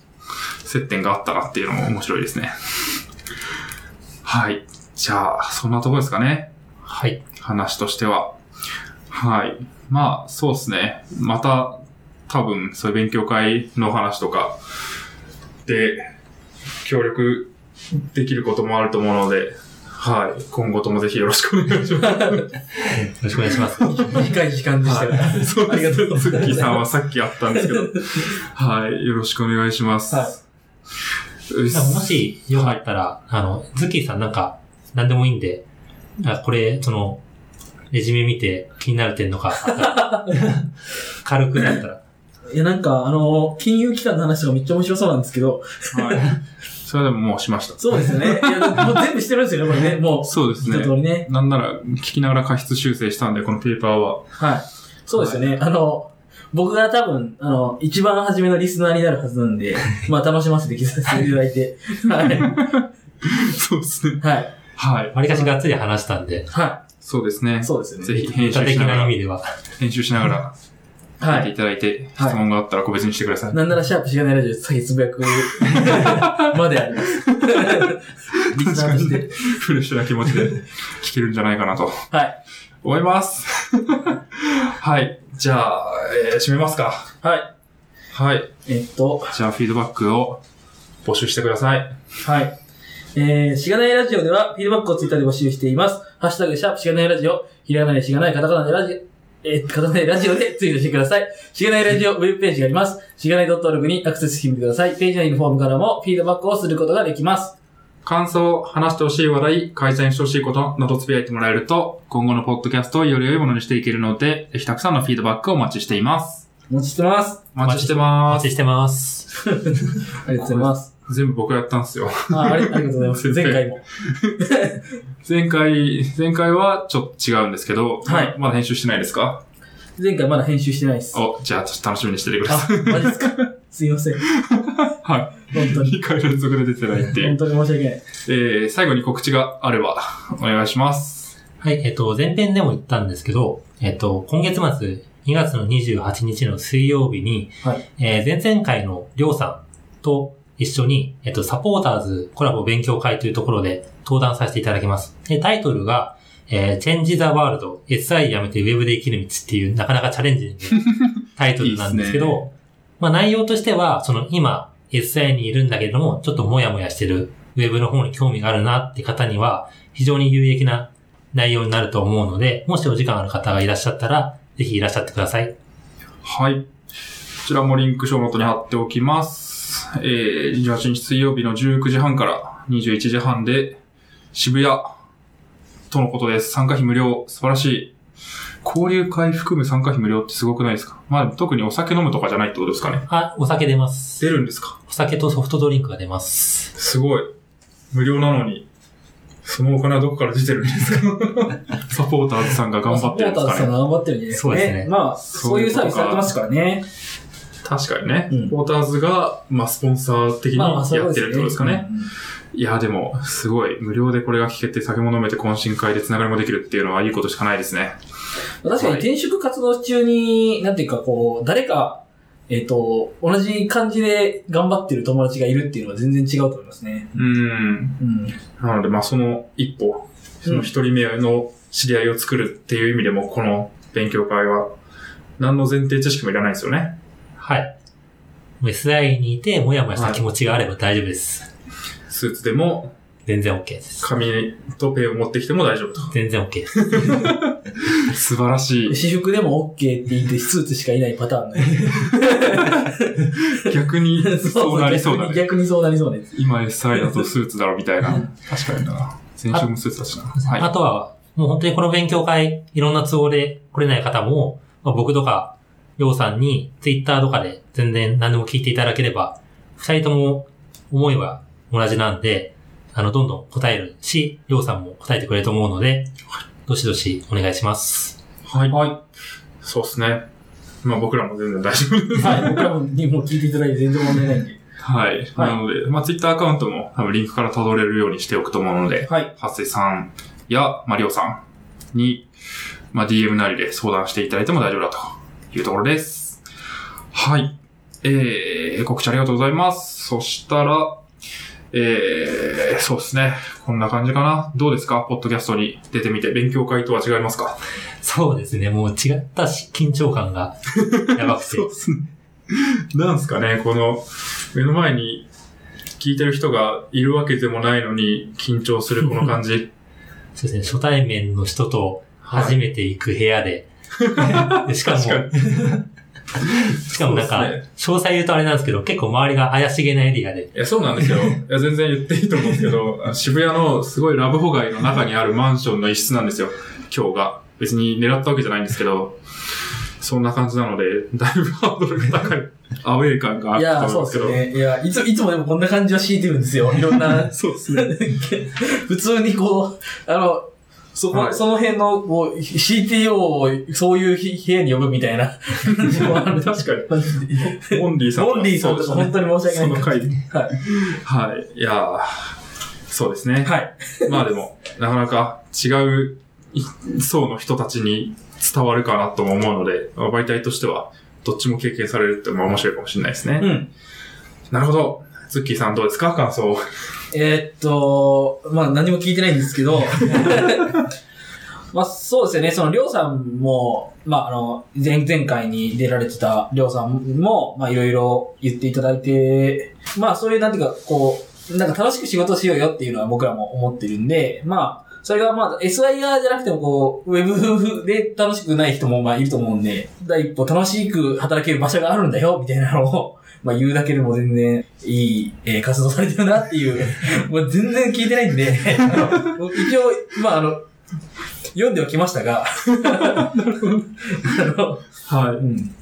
接点があったなっていうのも面白いですね。はい。じゃあ、そんなとこですかね。
はい。
話としては。はい。まあ、そうですね。また、多分、そういう勉強会の話とか、で、協力できることもあると思うので、はい。今後ともぜひよろしくお願いします。
よろしくお願いします。
短い時間でしたが。
はい、そう
ありがとうございます
ズッキーさんはさっきあったんですけど。はい。よろしくお願いします。
はい
もしよかったら、あの、ズッキーさんなんか、何でもいいんで、あこれ、その、レジュメ見て気になる点とかあったら、<laughs> 軽くだったら。
いや、なんか、あのー、金融機関の話とかめっちゃ面白そうなんですけど、
はい。<laughs> それでももうしました。
そうですよね。いや、もう全部してるんですよね、これね。<laughs> もう、
そうですね
一通。りね。
なんなら、聞きながら過失修正したんで、このペーパーは。
はい。そうですよね。あの、僕が多分、あの、一番初めのリスナーになるはずなんで、<laughs> まあ楽しませて聞かせていただいて。は
そうですね。
い。はい。
はい。
わりかしがっつり話したんで、
は
そうですね
い。。そうですよね。
ぜひ編集しながら、
な意味では。
編集しながら、
はい。
聞いていただいて、
はい
質問があったら個別にしてください。
なんならシャープしがないラジオで先つぶやく <laughs> まであります。リスナーとして。
フレッシュな気持ちで聞けるんじゃないかなと
はい。
思います。はい。じゃあ、えー締めますか。
はい。
はい。
えっと、
じゃあ、フィードバックを募集してください。
はい。えー、しがないラジオでは、フィードバックをツイッターで募集しています。ハッシュタグ、シャープしがないラジオ、ひらがなでしがない、カタカナでラジオ、えー、カタカナでラジオでツイートしてください。しがないラジオウェブページがあります。しがない .org にアクセスしてみてください。ページ内のフォームからもフィードバックをすることができます。
感想、話してほしい話題、改善してほしいことなどつぶやいてもらえると、今後のポッドキャストをより良いものにしていけるので、ぜひたくさんのフィードバックをお待ちしています。
お待ちしてます。
お待ちして
お
ます。
待ちしてます。
ありがとうございます。
全部僕がやったんですよ。
あありありがとうございます。前回も。<laughs>
前回、前回はちょっと違うんですけど、
はい
まだ編集してないですか？
前回まだ編集してないです。
お、じゃあちょっと楽しみにしててください。
あ、マジですかすいません。
は
本当
い。
に。
2回連続で出てないっていう。
本当に申し訳ない。
えー、最後に告知があれば、お願いします。
はい、えっと、前編でも言ったんですけど、えっと、今月末、2月の28日の水曜日に、
はい。
えー前々回のりょうさと一緒に、えっと、サポーターズコラボ勉強会というところで登壇させていただきます。で、タイトルが、えー、Change the World SI やめて Web で生きる道っていうなかなかチャレンジなタイトルなんですけど、
いいね
まあ内容としては、その今 SI にいるんだけれども、ちょっともやもやしてる Web の方に興味があるなって方には、非常に有益な内容になると思うので、もしお時間ある方がいらっしゃったら、ぜひいらっしゃってください。
はい。こちらもリンクショーノートに貼っておきます。えー、28日水曜日の19時半から21時半で渋谷とのことです。参加費無料。素晴らしい。交流会含む参加費無料ってすごくないですか？まあ特にお酒飲むとかじゃないってことですかね。
あ、お酒出ます。
出るんですか？
お酒とソフトドリンクが出ます。
すごい。無料なのに、そのお金はどこから出てるんですか？<laughs> サポーターズさんが頑張ってるんですかね。
サポーターズさんが頑張ってるんじゃないですか
そうですね
まあ、そういうサービスされてますからね。
確かにね。
うん
サポーターズが、まあ、スポンサー的にやってるってことですかね。いや、でも、すごい。無料でこれが聞けて酒も飲めて懇親会でつながりもできるっていうのはいいことしかないですね。
確かに転職活動中に、なんていうかこう、誰か、えっ、と、同じ感じで頑張ってる友達がいるっていうのは全然違うと思いますね。
うん。
うん。
なので、まあ、その一歩、その一人目の知り合いを作るっていう意味でも、この勉強会は、何の前提知識もいらないですよね。
はい。SI にいて、もやもやした気持ちがあれば大丈夫です。
スーツでも、
全然 OK です。
紙とペンを持ってきても大丈夫と。
全然 OK です。<laughs>
素晴らしい。
私服でも OK って言ってスーツしかいないパターンね。<laughs>
逆に、そうなりそうだね。
逆に逆にそうなりそうね。
今 SI だとスーツだろみたいな。確かにな。先週もスーツだしな。はい。
あとは、もう本当にこの勉強会、いろんな都合で来れない方も、まあ、僕とか、ようさんに、ツイッターとかで全然何でも聞いていただければ、二人とも思いは同じなんで、あの、どんどん答えるし、ようさんも答えてくれると思うので、どしどしお願いします。
はい。はい。そうですね。まあ僕らも全然大丈夫です。
はい。僕らにも聞いていただいて全然問題ないんで。
はい。
はい
なので、まあツイッターアカウントも多分リンクから辿れるようにしておくと思うので、
はい。
ハッセさんやマリオさんに、まあ DM なりで相談していただいても大丈夫だというところです。はい。えー、告知ありがとうございます。そしたら、えー、そうですね。こんな感じかな。どうですか？ポッドキャストに出てみて、勉強会とは違いますか？
そうですね、もう違ったし緊張感が <laughs> やばくて。
ですね。なんすかね、この、目の前に聞いてる人がいるわけでもないのに緊張するこの感じ。<laughs>
そうですね、初対面の人と
はい
初めて行く部屋で、<laughs> でしかも、<laughs> しかもなんか、
そうで
詳細言うとあれなんですけど、結構周りが怪しげなエリアで、
いや、そうなんですよ。いや、全然言っていいと思うんですけど、あ渋谷のすごいラブホ街の中にあるマンションの一室なんですよ。今日が。別に狙ったわけじゃないんですけど、そんな感じなので、だいぶハードルが高い、アウェー感がある
いや、
と
そ
思うんですけど。
うですよね。いや、いつ、いつもでもこんな感じは敷いてるんですよ。いろんな、<laughs>
そうですね。<laughs>
普通にこう、あの、そこ、
はい
その辺の、こう、CTO をそういうひ部屋に呼ぶみたいな。<laughs>
確かに。
マジで
モンリーさん
モンリーさんとか本当に申し訳ない。
その回で。
はい。
はい。いやーそうですね。
はい。<laughs>
まあでも、なかなか違うい層の人たちに伝わるかなとも思うので、まあ媒体としては、どっちも経験されるってまあ面白いかもしれないですね。
うん。
なるほど。ズッキーさんどうですか？感想。
えーっと、まあ何も聞いてないんですけど、<laughs> まあそうですよね、そのりょうさんも、まああの、前、前回に出られてたりょうさんも、まあいろいろ言っていただいて、まあそういうなんていうか、こう、なんか楽しく仕事しようよっていうのは僕らも思ってるんで、まあ、それがまあ SIR じゃなくてもこう、ウェブで楽しくない人もまあいると思うんで、第一歩楽しく働ける場所があるんだよ、みたいなのを、まあ言うだけでも全然いい、えー活動されてるなっていう、<laughs> もう全然聞いてないんで、<laughs> 一応、まああの、読んではきましたが、<laughs> あの、
は
うん。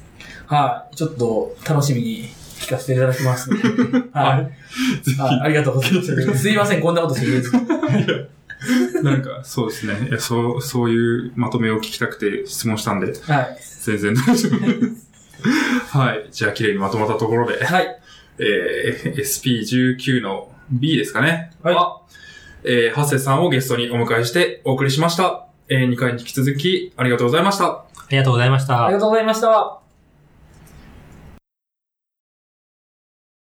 はい。ちょっと楽しみに聞かせていただきますので。はい。はいありがとうございます。すいません、こんなことして言えず。
い。なんか、そうですね。いやそう、そういうまとめを聞きたくて質問したんで、
はい。
全然大丈夫です。<laughs> はい。じゃあ、綺麗にまとまったところで、
はい。
えー、SP19 の B ですかね。
はい
は、えー、ハッセさんをゲストにお迎えしてお送りしました。えー、2回に引き続きありがとうございました。
ありがとうございました
あり。がとうございました。